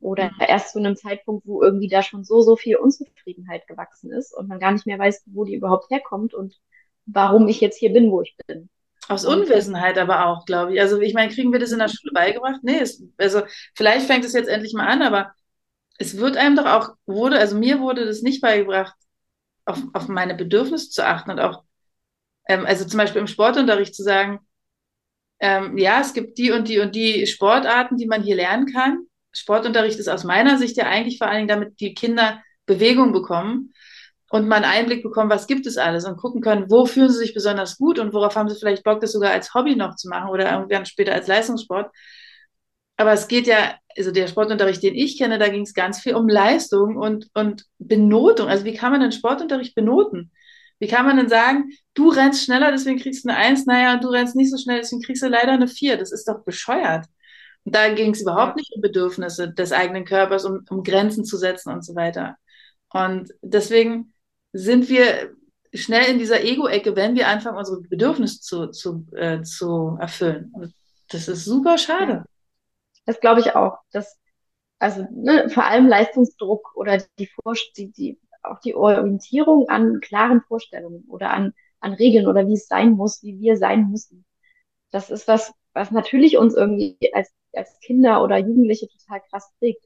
Oder mhm. erst zu einem Zeitpunkt, wo irgendwie da schon so, so viel Unzufriedenheit gewachsen ist und man gar nicht mehr weiß, wo die überhaupt herkommt und warum ich jetzt hier bin, wo ich bin. Aus Unwissenheit aber auch, glaube ich. Also ich meine, kriegen wir das in der Schule beigebracht? Nee, es, also vielleicht fängt es jetzt endlich mal an, aber es wird einem doch auch, wurde, also mir wurde das nicht beigebracht, auf, auf meine Bedürfnisse zu achten und auch, ähm, also zum Beispiel im Sportunterricht zu sagen, ähm, ja, es gibt die und die und die Sportarten, die man hier lernen kann. Sportunterricht ist aus meiner Sicht ja eigentlich vor allen Dingen, damit die Kinder Bewegung bekommen und mal einen Einblick bekommen, was gibt es alles und gucken können, wo fühlen sie sich besonders gut und worauf haben sie vielleicht Bock, das sogar als Hobby noch zu machen oder irgendwann später als Leistungssport. Aber es geht ja, also der Sportunterricht, den ich kenne, da ging es ganz viel um Leistung und, und Benotung. Also wie kann man den Sportunterricht benoten? Wie kann man denn sagen, du rennst schneller, deswegen kriegst du eine Eins, naja, und du rennst nicht so schnell, deswegen kriegst du leider eine Vier. Das ist doch bescheuert. Und da ging es überhaupt nicht um Bedürfnisse des eigenen Körpers, um, um Grenzen zu setzen und so weiter. Und deswegen sind wir schnell in dieser Ego-Ecke, wenn wir anfangen, unsere Bedürfnisse zu, zu, äh, zu erfüllen. Und das ist super schade. Das glaube ich auch. Dass, also ne, vor allem Leistungsdruck oder die, die, die auch die Orientierung an klaren Vorstellungen oder an, an Regeln oder wie es sein muss, wie wir sein müssen. Das ist was, was natürlich uns irgendwie als, als Kinder oder Jugendliche total krass prägt.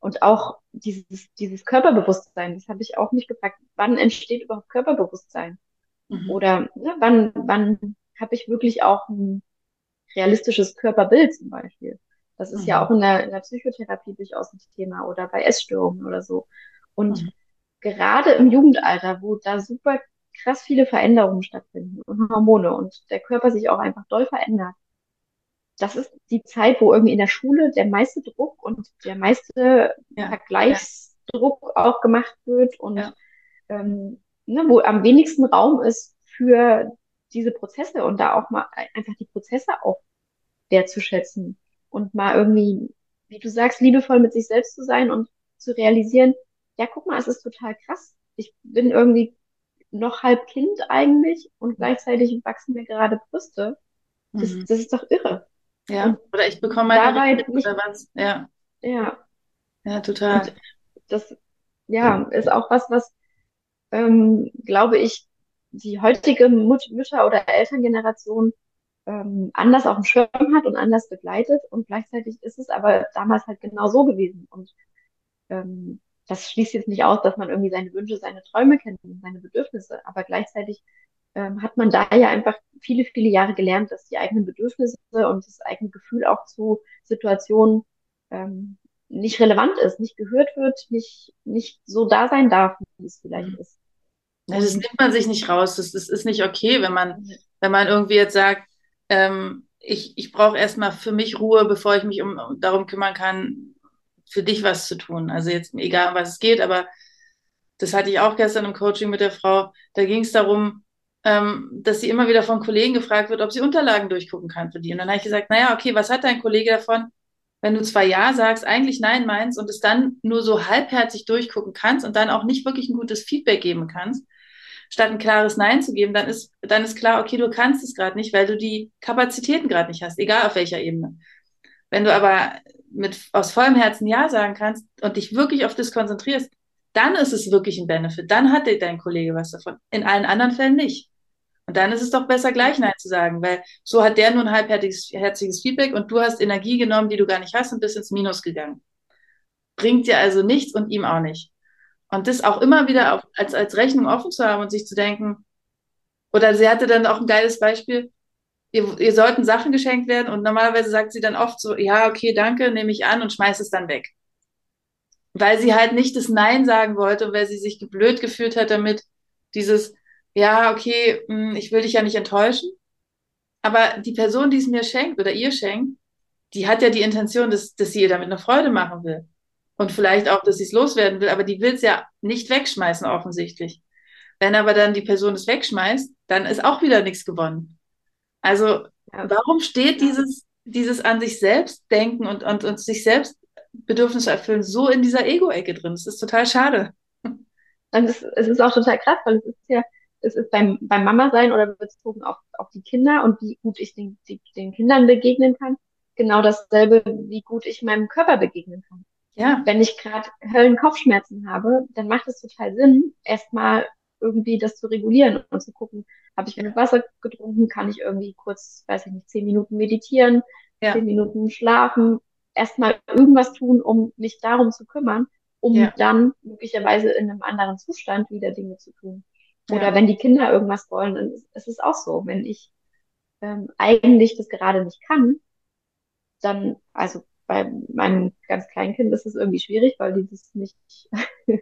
Und auch dieses, dieses Körperbewusstsein, das habe ich auch nicht gefragt. Wann entsteht überhaupt Körperbewusstsein? Mhm. Oder ne, wann, wann habe ich wirklich auch ein realistisches Körperbild zum Beispiel? Das ist mhm. ja auch in der, in der Psychotherapie durchaus ein Thema oder bei Essstörungen oder so. Und mhm gerade im Jugendalter, wo da super krass viele Veränderungen stattfinden und Hormone und der Körper sich auch einfach doll verändert. Das ist die Zeit, wo irgendwie in der Schule der meiste Druck und der meiste ja, Vergleichsdruck ja. auch gemacht wird und ja. ähm, ne, wo am wenigsten Raum ist für diese Prozesse und da auch mal einfach die Prozesse auch wertzuschätzen und mal irgendwie, wie du sagst, liebevoll mit sich selbst zu sein und zu realisieren, ja, guck mal, es ist total krass. Ich bin irgendwie noch halb Kind eigentlich und gleichzeitig wachsen mir gerade Brüste. Das, mhm. das ist doch irre. Ja, und oder ich bekomme meine dabei nicht, oder was. Ja. Ja. Ja, total. Und das, ja, ist auch was, was, ähm, glaube ich, die heutige Mut Mütter- oder Elterngeneration ähm, anders auf dem Schirm hat und anders begleitet. Und gleichzeitig ist es aber damals halt genau so gewesen. Und ähm, das schließt jetzt nicht aus, dass man irgendwie seine Wünsche, seine Träume kennt und seine Bedürfnisse, aber gleichzeitig ähm, hat man da ja einfach viele, viele Jahre gelernt, dass die eigenen Bedürfnisse und das eigene Gefühl auch zu Situationen ähm, nicht relevant ist, nicht gehört wird, nicht, nicht so da sein darf, wie es vielleicht mhm. ist. Ja, das nimmt man sich nicht raus. Das, das ist nicht okay, wenn man, wenn man irgendwie jetzt sagt, ähm, ich, ich brauche erstmal für mich Ruhe, bevor ich mich um, um darum kümmern kann, für dich was zu tun. Also jetzt egal, was es geht, aber das hatte ich auch gestern im Coaching mit der Frau. Da ging es darum, ähm, dass sie immer wieder von Kollegen gefragt wird, ob sie Unterlagen durchgucken kann für die. Und dann habe ich gesagt, naja, okay, was hat dein Kollege davon, wenn du zwar Ja sagst, eigentlich Nein meinst und es dann nur so halbherzig durchgucken kannst und dann auch nicht wirklich ein gutes Feedback geben kannst, statt ein klares Nein zu geben, dann ist, dann ist klar, okay, du kannst es gerade nicht, weil du die Kapazitäten gerade nicht hast, egal auf welcher Ebene. Wenn du aber mit aus vollem Herzen Ja sagen kannst und dich wirklich auf das konzentrierst, dann ist es wirklich ein Benefit. Dann hat dein Kollege was davon. In allen anderen Fällen nicht. Und dann ist es doch besser, gleich Nein zu sagen, weil so hat der nur ein halbherziges Feedback und du hast Energie genommen, die du gar nicht hast und bist ins Minus gegangen. Bringt dir also nichts und ihm auch nicht. Und das auch immer wieder auf, als, als Rechnung offen zu haben und sich zu denken, oder sie hatte dann auch ein geiles Beispiel, ihr, ihr sollten Sachen geschenkt werden und normalerweise sagt sie dann oft so, ja, okay, danke, nehme ich an und schmeißt es dann weg. Weil sie halt nicht das Nein sagen wollte und weil sie sich blöd gefühlt hat damit, dieses, ja, okay, hm, ich will dich ja nicht enttäuschen. Aber die Person, die es mir schenkt oder ihr schenkt, die hat ja die Intention, dass, dass sie ihr damit eine Freude machen will. Und vielleicht auch, dass sie es loswerden will, aber die will es ja nicht wegschmeißen, offensichtlich. Wenn aber dann die Person es wegschmeißt, dann ist auch wieder nichts gewonnen. Also, warum steht dieses, dieses an sich selbst denken und, und, und sich selbst Bedürfnisse erfüllen so in dieser Ego-Ecke drin? Das ist total schade. Und es, es ist auch total krass, weil es ist ja, es ist beim, beim Mama sein oder bezogen auf, auf die Kinder und wie gut ich den, die, den Kindern begegnen kann, genau dasselbe, wie gut ich meinem Körper begegnen kann. Ja. Wenn ich gerade Höllenkopfschmerzen habe, dann macht es total Sinn, erstmal irgendwie das zu regulieren und zu gucken, habe ich genug Wasser getrunken, kann ich irgendwie kurz, weiß ich nicht, zehn Minuten meditieren, ja. zehn Minuten schlafen, erstmal irgendwas tun, um mich darum zu kümmern, um ja. dann möglicherweise in einem anderen Zustand wieder Dinge zu tun. Oder ja. wenn die Kinder irgendwas wollen, dann ist es auch so. Wenn ich ähm, eigentlich das gerade nicht kann, dann, also bei meinem ganz kleinen Kind ist es irgendwie schwierig, weil die das nicht [laughs]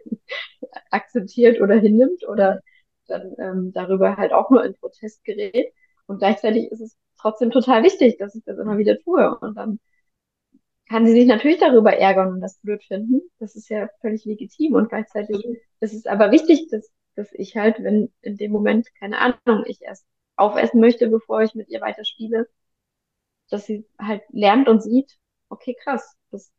akzeptiert oder hinnimmt oder dann ähm, darüber halt auch nur in Protest gerät. Und gleichzeitig ist es trotzdem total wichtig, dass ich das immer wieder tue. Und dann kann sie sich natürlich darüber ärgern und das blöd finden. Das ist ja völlig legitim. Und gleichzeitig ist es aber wichtig, dass dass ich halt, wenn in dem Moment, keine Ahnung, ich erst aufessen möchte, bevor ich mit ihr weiterspiele, dass sie halt lernt und sieht, okay, krass, das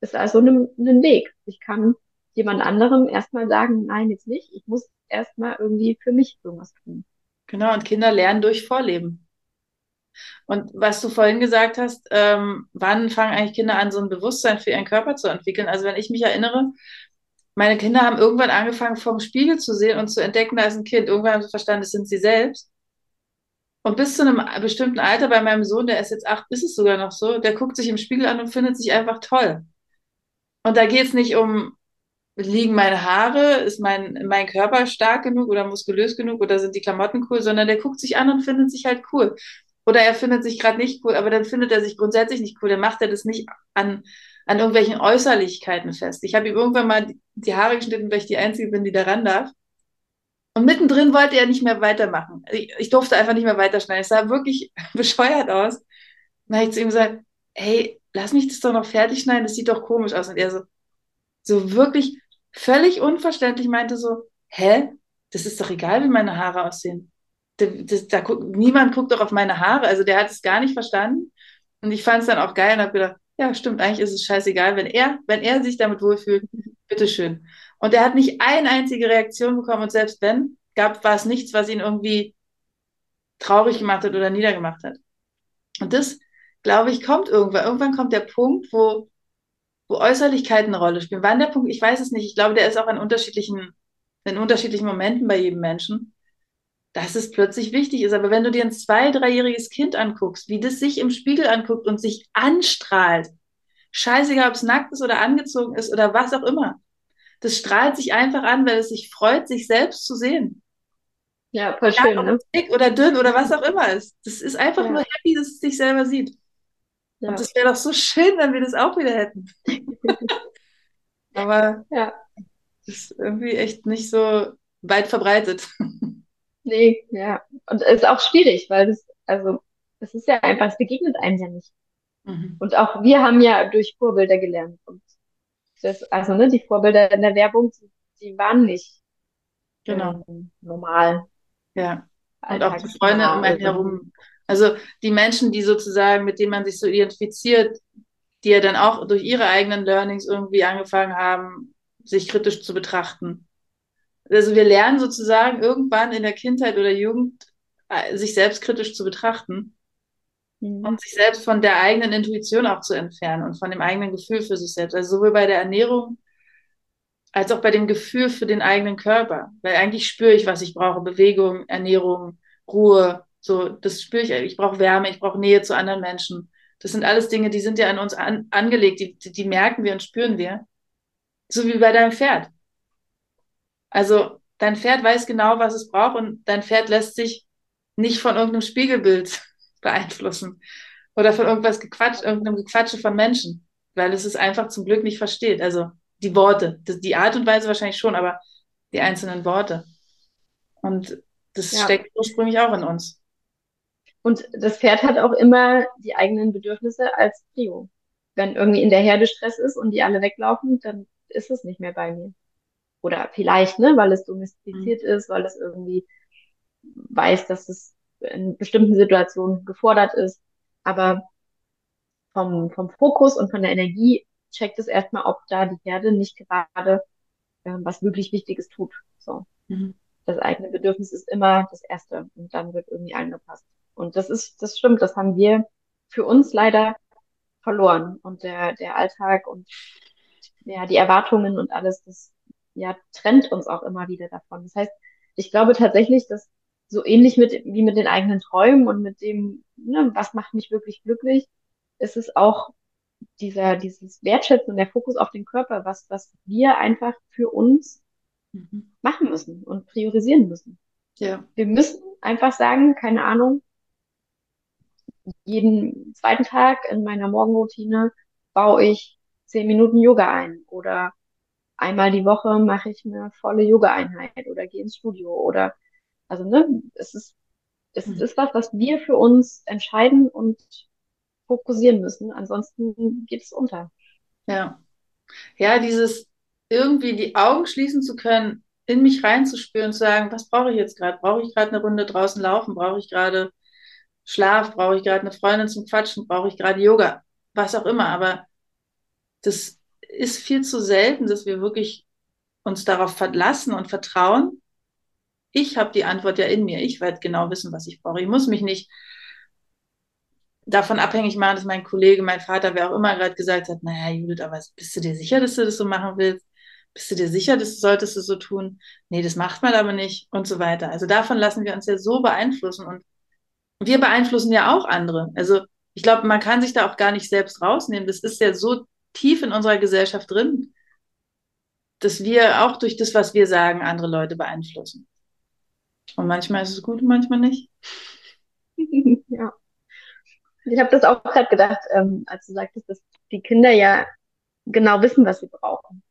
ist also ein, ein Weg. Ich kann jemand anderem erstmal sagen, nein, jetzt nicht. Ich muss erstmal irgendwie für mich irgendwas tun. Genau, und Kinder lernen durch Vorleben. Und was du vorhin gesagt hast, ähm, wann fangen eigentlich Kinder an, so ein Bewusstsein für ihren Körper zu entwickeln? Also wenn ich mich erinnere, meine Kinder haben irgendwann angefangen, vorm Spiegel zu sehen und zu entdecken, da ist ein Kind. Irgendwann haben sie verstanden, das sind sie selbst. Und bis zu einem bestimmten Alter bei meinem Sohn, der ist jetzt acht, ist es sogar noch so, der guckt sich im Spiegel an und findet sich einfach toll. Und da geht es nicht um, liegen meine Haare, ist mein, mein Körper stark genug oder muskulös genug oder sind die Klamotten cool, sondern der guckt sich an und findet sich halt cool. Oder er findet sich gerade nicht cool, aber dann findet er sich grundsätzlich nicht cool. Dann macht er das nicht an, an irgendwelchen Äußerlichkeiten fest. Ich habe ihm irgendwann mal die Haare geschnitten, weil ich die Einzige bin, die daran darf. Und mittendrin wollte er nicht mehr weitermachen. Ich, ich durfte einfach nicht mehr weiterschneiden. Es sah wirklich [laughs] bescheuert aus. Dann habe ich zu ihm gesagt, hey, lass mich das doch noch fertig schneiden, das sieht doch komisch aus. Und er so, so wirklich völlig unverständlich meinte so, hä, das ist doch egal, wie meine Haare aussehen. Das, das, da guckt, niemand guckt doch auf meine Haare. Also der hat es gar nicht verstanden. Und ich fand es dann auch geil und habe gedacht, ja, stimmt, eigentlich ist es scheißegal, wenn er, wenn er sich damit wohlfühlt, bitteschön. Und er hat nicht eine einzige Reaktion bekommen und selbst wenn, gab, war es nichts, was ihn irgendwie traurig gemacht hat oder niedergemacht hat. Und das, glaube ich, kommt irgendwann. Irgendwann kommt der Punkt, wo, wo Äußerlichkeiten eine Rolle spielen. Wann der Punkt, ich weiß es nicht. Ich glaube, der ist auch in unterschiedlichen, in unterschiedlichen Momenten bei jedem Menschen dass es plötzlich wichtig ist. Aber wenn du dir ein zwei-, dreijähriges Kind anguckst, wie das sich im Spiegel anguckt und sich anstrahlt, scheißegal, ob es nackt ist oder angezogen ist oder was auch immer, das strahlt sich einfach an, weil es sich freut, sich selbst zu sehen. Ja, voll schön, ja, ne? Dick oder dünn oder was auch immer ist. Das ist einfach ja. nur happy, dass es sich selber sieht. Ja. Und das wäre doch so schön, wenn wir das auch wieder hätten. [laughs] Aber ja, das ist irgendwie echt nicht so weit verbreitet. Nee, ja. Und es ist auch schwierig, weil das, also, es ist ja einfach, es begegnet einem ja nicht. Mhm. Und auch wir haben ja durch Vorbilder gelernt. Und das, also, ne, die Vorbilder in der Werbung, die, die waren nicht genau. Ähm, normal. Ja. Und auch die Freunde um einen herum. Also die Menschen, die sozusagen, mit denen man sich so identifiziert, die ja dann auch durch ihre eigenen Learnings irgendwie angefangen haben, sich kritisch zu betrachten. Also wir lernen sozusagen irgendwann in der Kindheit oder Jugend äh, sich selbst kritisch zu betrachten mhm. und sich selbst von der eigenen Intuition auch zu entfernen und von dem eigenen Gefühl für sich selbst. Also sowohl bei der Ernährung als auch bei dem Gefühl für den eigenen Körper. Weil eigentlich spüre ich, was ich brauche. Bewegung, Ernährung, Ruhe. So, das spüre ich. Ich brauche Wärme, ich brauche Nähe zu anderen Menschen. Das sind alles Dinge, die sind ja an uns an, angelegt, die, die, die merken wir und spüren wir. So wie bei deinem Pferd. Also dein Pferd weiß genau, was es braucht und dein Pferd lässt sich nicht von irgendeinem Spiegelbild beeinflussen oder von irgendwas gequatscht, irgendeinem Gequatsche von Menschen, weil es es einfach zum Glück nicht versteht. Also die Worte, die Art und Weise wahrscheinlich schon, aber die einzelnen Worte. Und das ja. steckt ursprünglich auch in uns. Und das Pferd hat auch immer die eigenen Bedürfnisse als Trio. Wenn irgendwie in der Herde Stress ist und die alle weglaufen, dann ist es nicht mehr bei mir. Oder vielleicht, ne, weil es domestiziert mhm. ist, weil es irgendwie weiß, dass es in bestimmten Situationen gefordert ist. Aber vom, vom Fokus und von der Energie checkt es erstmal, ob da die Herde nicht gerade äh, was wirklich Wichtiges tut. So. Mhm. Das eigene Bedürfnis ist immer das Erste und dann wird irgendwie angepasst. Und das ist, das stimmt, das haben wir für uns leider verloren. Und der, der Alltag und ja, die Erwartungen und alles, das ja trennt uns auch immer wieder davon. Das heißt, ich glaube tatsächlich, dass so ähnlich mit, wie mit den eigenen Träumen und mit dem, ne, was macht mich wirklich glücklich, ist es auch dieser, dieses Wertschätzen und der Fokus auf den Körper, was, was wir einfach für uns mhm. machen müssen und priorisieren müssen. Ja. Wir müssen einfach sagen, keine Ahnung, jeden zweiten Tag in meiner Morgenroutine baue ich zehn Minuten Yoga ein oder einmal die Woche mache ich eine volle Yoga-Einheit oder gehe ins Studio oder also ne, es ist es mhm. ist was, was wir für uns entscheiden und fokussieren müssen. Ansonsten geht es unter. Ja. Ja, dieses irgendwie die Augen schließen zu können, in mich reinzuspüren, zu sagen, was brauche ich jetzt gerade? Brauche ich gerade eine Runde draußen laufen? Brauche ich gerade Schlaf? Brauche ich gerade eine Freundin zum Quatschen? Brauche ich gerade Yoga? Was auch immer. Aber das ist viel zu selten, dass wir wirklich uns darauf verlassen und vertrauen. Ich habe die Antwort ja in mir. Ich werde genau wissen, was ich brauche. Ich muss mich nicht davon abhängig machen, dass mein Kollege, mein Vater, wer auch immer gerade gesagt hat, naja, Judith, aber bist du dir sicher, dass du das so machen willst? Bist du dir sicher, dass du solltest du so tun? Nee, das macht man aber nicht und so weiter. Also davon lassen wir uns ja so beeinflussen und wir beeinflussen ja auch andere. Also ich glaube, man kann sich da auch gar nicht selbst rausnehmen. Das ist ja so tief in unserer Gesellschaft drin, dass wir auch durch das, was wir sagen, andere Leute beeinflussen. Und manchmal ist es gut, manchmal nicht. [laughs] ja. Ich habe das auch gerade gedacht, ähm, als du sagtest, dass die Kinder ja genau wissen, was sie brauchen.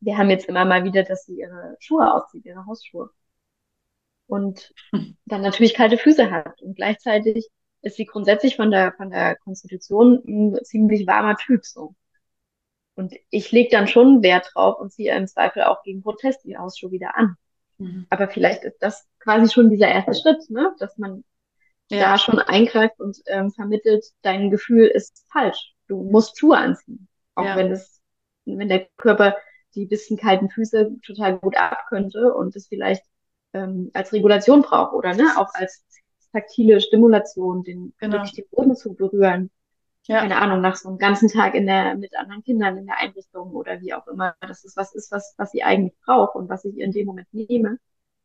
Wir haben jetzt immer mal wieder, dass sie ihre Schuhe auszieht, ihre Hausschuhe. Und [laughs] dann natürlich kalte Füße hat. Und gleichzeitig ist sie grundsätzlich von der, von der Konstitution ein ziemlich warmer Typ, so. Und ich lege dann schon Wert drauf und ziehe im Zweifel auch gegen Protest die Hausschuhe wieder an. Mhm. Aber vielleicht ist das quasi schon dieser erste Schritt, ne? dass man ja. da schon eingreift und ähm, vermittelt, dein Gefühl ist falsch. Du musst Schuhe anziehen. Auch ja. wenn es, wenn der Körper die bisschen kalten Füße total gut ab könnte und es vielleicht ähm, als Regulation braucht oder ne, auch als taktile Stimulation, den genau. wirklich den Boden zu berühren. Ja. Keine Ahnung, nach so einem ganzen Tag in der, mit anderen Kindern in der Einrichtung oder wie auch immer. Das ist was ist, was, was sie eigentlich braucht und was ich in dem Moment nehme,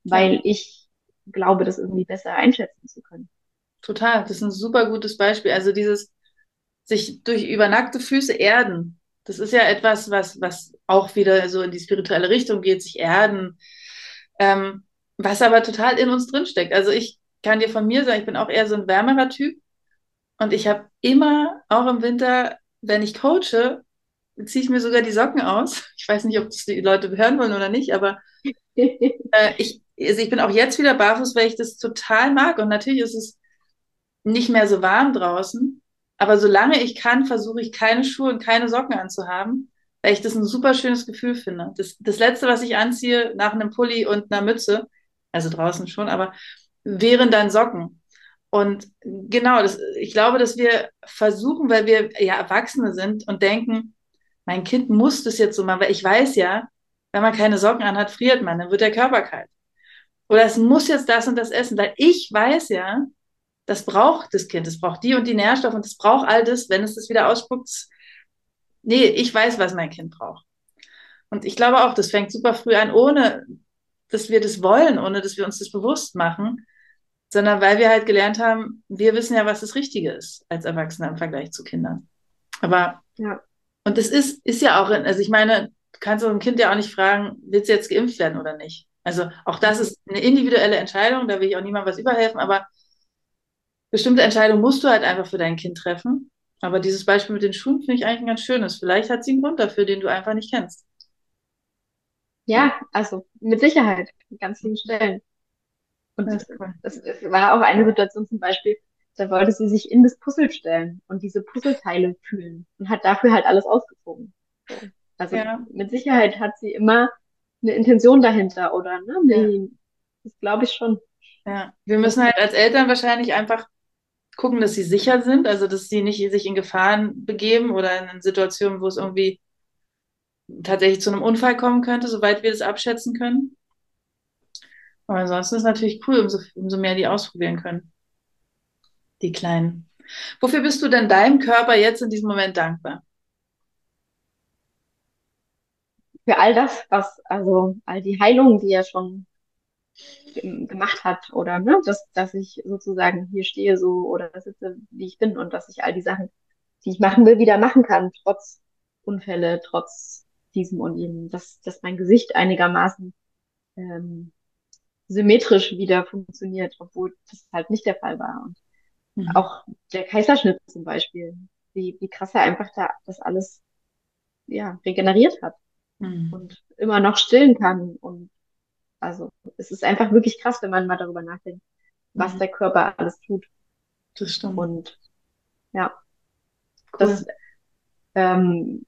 weil ich glaube, das irgendwie besser einschätzen zu können. Total, das ist ein super gutes Beispiel. Also dieses sich durch übernackte Füße erden, das ist ja etwas, was, was auch wieder so in die spirituelle Richtung geht, sich erden, ähm, was aber total in uns drinsteckt. Also ich kann dir von mir sagen, ich bin auch eher so ein wärmerer Typ und ich habe immer, auch im Winter, wenn ich coache, ziehe ich mir sogar die Socken aus. [laughs] Ich weiß nicht, ob das die Leute hören wollen oder nicht, aber [laughs] äh, ich, also ich bin auch jetzt wieder barfuß, weil ich das total mag. Und natürlich ist es nicht mehr so warm draußen. Aber solange ich kann, versuche ich keine Schuhe und keine Socken anzuhaben, weil ich das ein super schönes Gefühl finde. Das, das letzte, was ich anziehe nach einem Pulli und einer Mütze, also draußen schon, aber wären dann Socken. Und genau, das, ich glaube, dass wir versuchen, weil wir ja Erwachsene sind und denken, mein Kind muss das jetzt so machen, weil ich weiß ja, wenn man keine Socken anhat, friert man, dann wird der Körper kalt. Oder es muss jetzt das und das essen, weil ich weiß ja, das braucht das Kind, es braucht die und die Nährstoffe und es braucht all das, wenn es das wieder ausspuckt. Nee, ich weiß, was mein Kind braucht. Und ich glaube auch, das fängt super früh an, ohne dass wir das wollen, ohne dass wir uns das bewusst machen, sondern weil wir halt gelernt haben, wir wissen ja, was das Richtige ist als Erwachsene im Vergleich zu Kindern. Aber, ja. und das ist, ist ja auch, also ich meine, du kannst auch ein Kind ja auch nicht fragen, willst du jetzt geimpft werden oder nicht? Also auch das ist eine individuelle Entscheidung, da will ich auch niemandem was überhelfen, aber bestimmte Entscheidungen musst du halt einfach für dein Kind treffen. Aber dieses Beispiel mit den Schuhen finde ich eigentlich ein ganz schönes. Vielleicht hat sie einen Grund dafür, den du einfach nicht kennst. Ja, also mit Sicherheit, an ganz vielen Stellen. Und das, das, das war auch eine Situation zum Beispiel, da wollte sie sich in das Puzzle stellen und diese Puzzleteile fühlen und hat dafür halt alles ausgezogen. Also ja. mit Sicherheit hat sie immer eine Intention dahinter oder ne? Ja. Das glaube ich schon. Ja, wir müssen halt als Eltern wahrscheinlich einfach gucken, dass sie sicher sind, also dass sie nicht sich in Gefahren begeben oder in Situationen, wo es irgendwie tatsächlich zu einem Unfall kommen könnte, soweit wir das abschätzen können. Aber ansonsten ist natürlich cool, umso, umso mehr die ausprobieren können. Die Kleinen. Wofür bist du denn deinem Körper jetzt in diesem Moment dankbar? Für all das, was, also all die Heilungen, die er schon gemacht hat oder ne, dass, dass ich sozusagen hier stehe so oder sitze, wie ich bin und dass ich all die Sachen, die ich machen will, wieder machen kann, trotz Unfälle, trotz diesem und jenem, dass, dass mein Gesicht einigermaßen ähm, symmetrisch wieder funktioniert, obwohl das halt nicht der Fall war. Und mhm. auch der Kaiserschnitt zum Beispiel, wie, wie krass er einfach da das alles ja, regeneriert hat mhm. und immer noch stillen kann. Und also es ist einfach wirklich krass, wenn man mal darüber nachdenkt, was mhm. der Körper alles tut. Das stimmt. Und ja, cool. das ähm,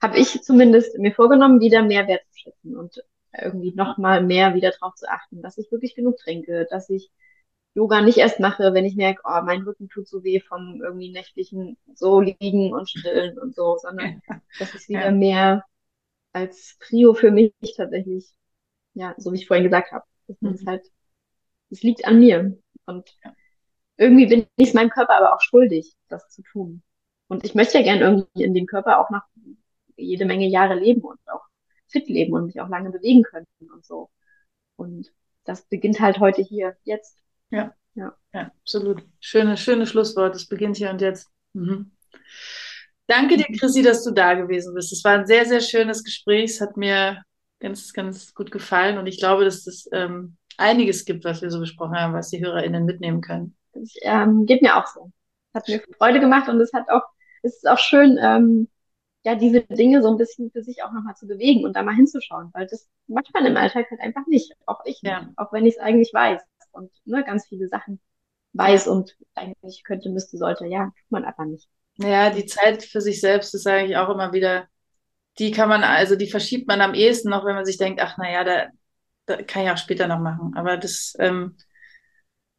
habe ich zumindest mir vorgenommen, wieder mehr Wert zu schätzen und irgendwie noch mal mehr wieder drauf zu achten, dass ich wirklich genug trinke, dass ich Yoga nicht erst mache, wenn ich merke, oh, mein Rücken tut so weh vom irgendwie nächtlichen so liegen und stillen und so, sondern [laughs] dass ich wieder ja. mehr als Prio für mich tatsächlich, ja, so wie ich vorhin gesagt habe, das mhm. ist halt, es liegt an mir und ja. irgendwie bin ich es meinem Körper aber auch schuldig, das zu tun. Und ich möchte ja gern irgendwie in dem Körper auch noch jede Menge Jahre leben und auch fit leben und mich auch lange bewegen können und so. Und das beginnt halt heute hier, jetzt. Ja, ja, ja absolut. Schöne, schöne Schlusswort. Es beginnt hier und jetzt. Mhm. Danke dir, Chrissy, dass du da gewesen bist. Es war ein sehr, sehr schönes Gespräch. Es hat mir ganz, ganz gut gefallen und ich glaube, dass es ähm, einiges gibt, was wir so besprochen haben, was die HörerInnen mitnehmen können. Das ähm, geht mir auch so. Hat mir Freude gemacht und es hat auch, es ist auch schön, ähm, ja, diese Dinge so ein bisschen für sich auch nochmal zu bewegen und da mal hinzuschauen, weil das macht man im Alltag halt einfach nicht. Auch ich ja. nicht, auch wenn ich es eigentlich weiß und ne, ganz viele Sachen weiß und eigentlich könnte, müsste, sollte, ja, tut man aber nicht. Ja, die Zeit für sich selbst ist eigentlich auch immer wieder, die kann man, also die verschiebt man am ehesten noch, wenn man sich denkt, ach naja, da, da kann ich auch später noch machen. Aber das ähm,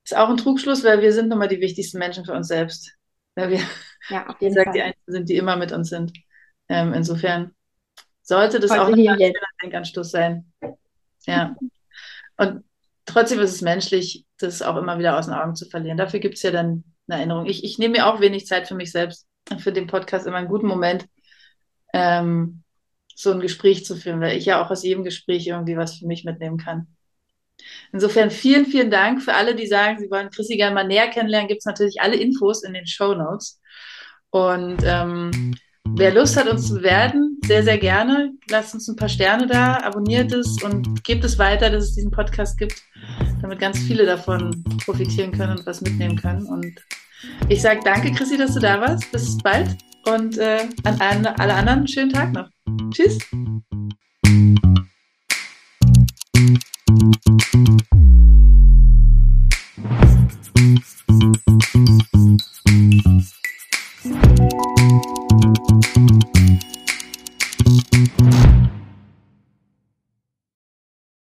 ist auch ein Trugschluss, weil wir sind nun mal die wichtigsten Menschen für uns selbst. Weil wir, ja, auf jeden [laughs] gesagt, Fall. die Einzigen sind, die immer mit uns sind. Ähm, insofern sollte das Heute auch ein schöner Denkanstoß sein. Ja. Und trotzdem ist es menschlich, das auch immer wieder aus den Augen zu verlieren. Dafür gibt es ja dann eine Erinnerung. Ich, ich nehme mir auch wenig Zeit für mich selbst, für den Podcast immer einen guten Moment, ähm, so ein Gespräch zu führen, weil ich ja auch aus jedem Gespräch irgendwie was für mich mitnehmen kann. Insofern vielen, vielen Dank für alle, die sagen, sie wollen Chrissy gerne mal näher kennenlernen. Gibt es natürlich alle Infos in den Show Notes. Und ähm, Wer Lust hat, uns zu werden, sehr, sehr gerne. Lasst uns ein paar Sterne da, abonniert es und gebt es weiter, dass es diesen Podcast gibt, damit ganz viele davon profitieren können und was mitnehmen können. Und ich sage danke, Chrissy, dass du da warst. Bis bald und äh, an alle, alle anderen einen schönen Tag noch. Tschüss.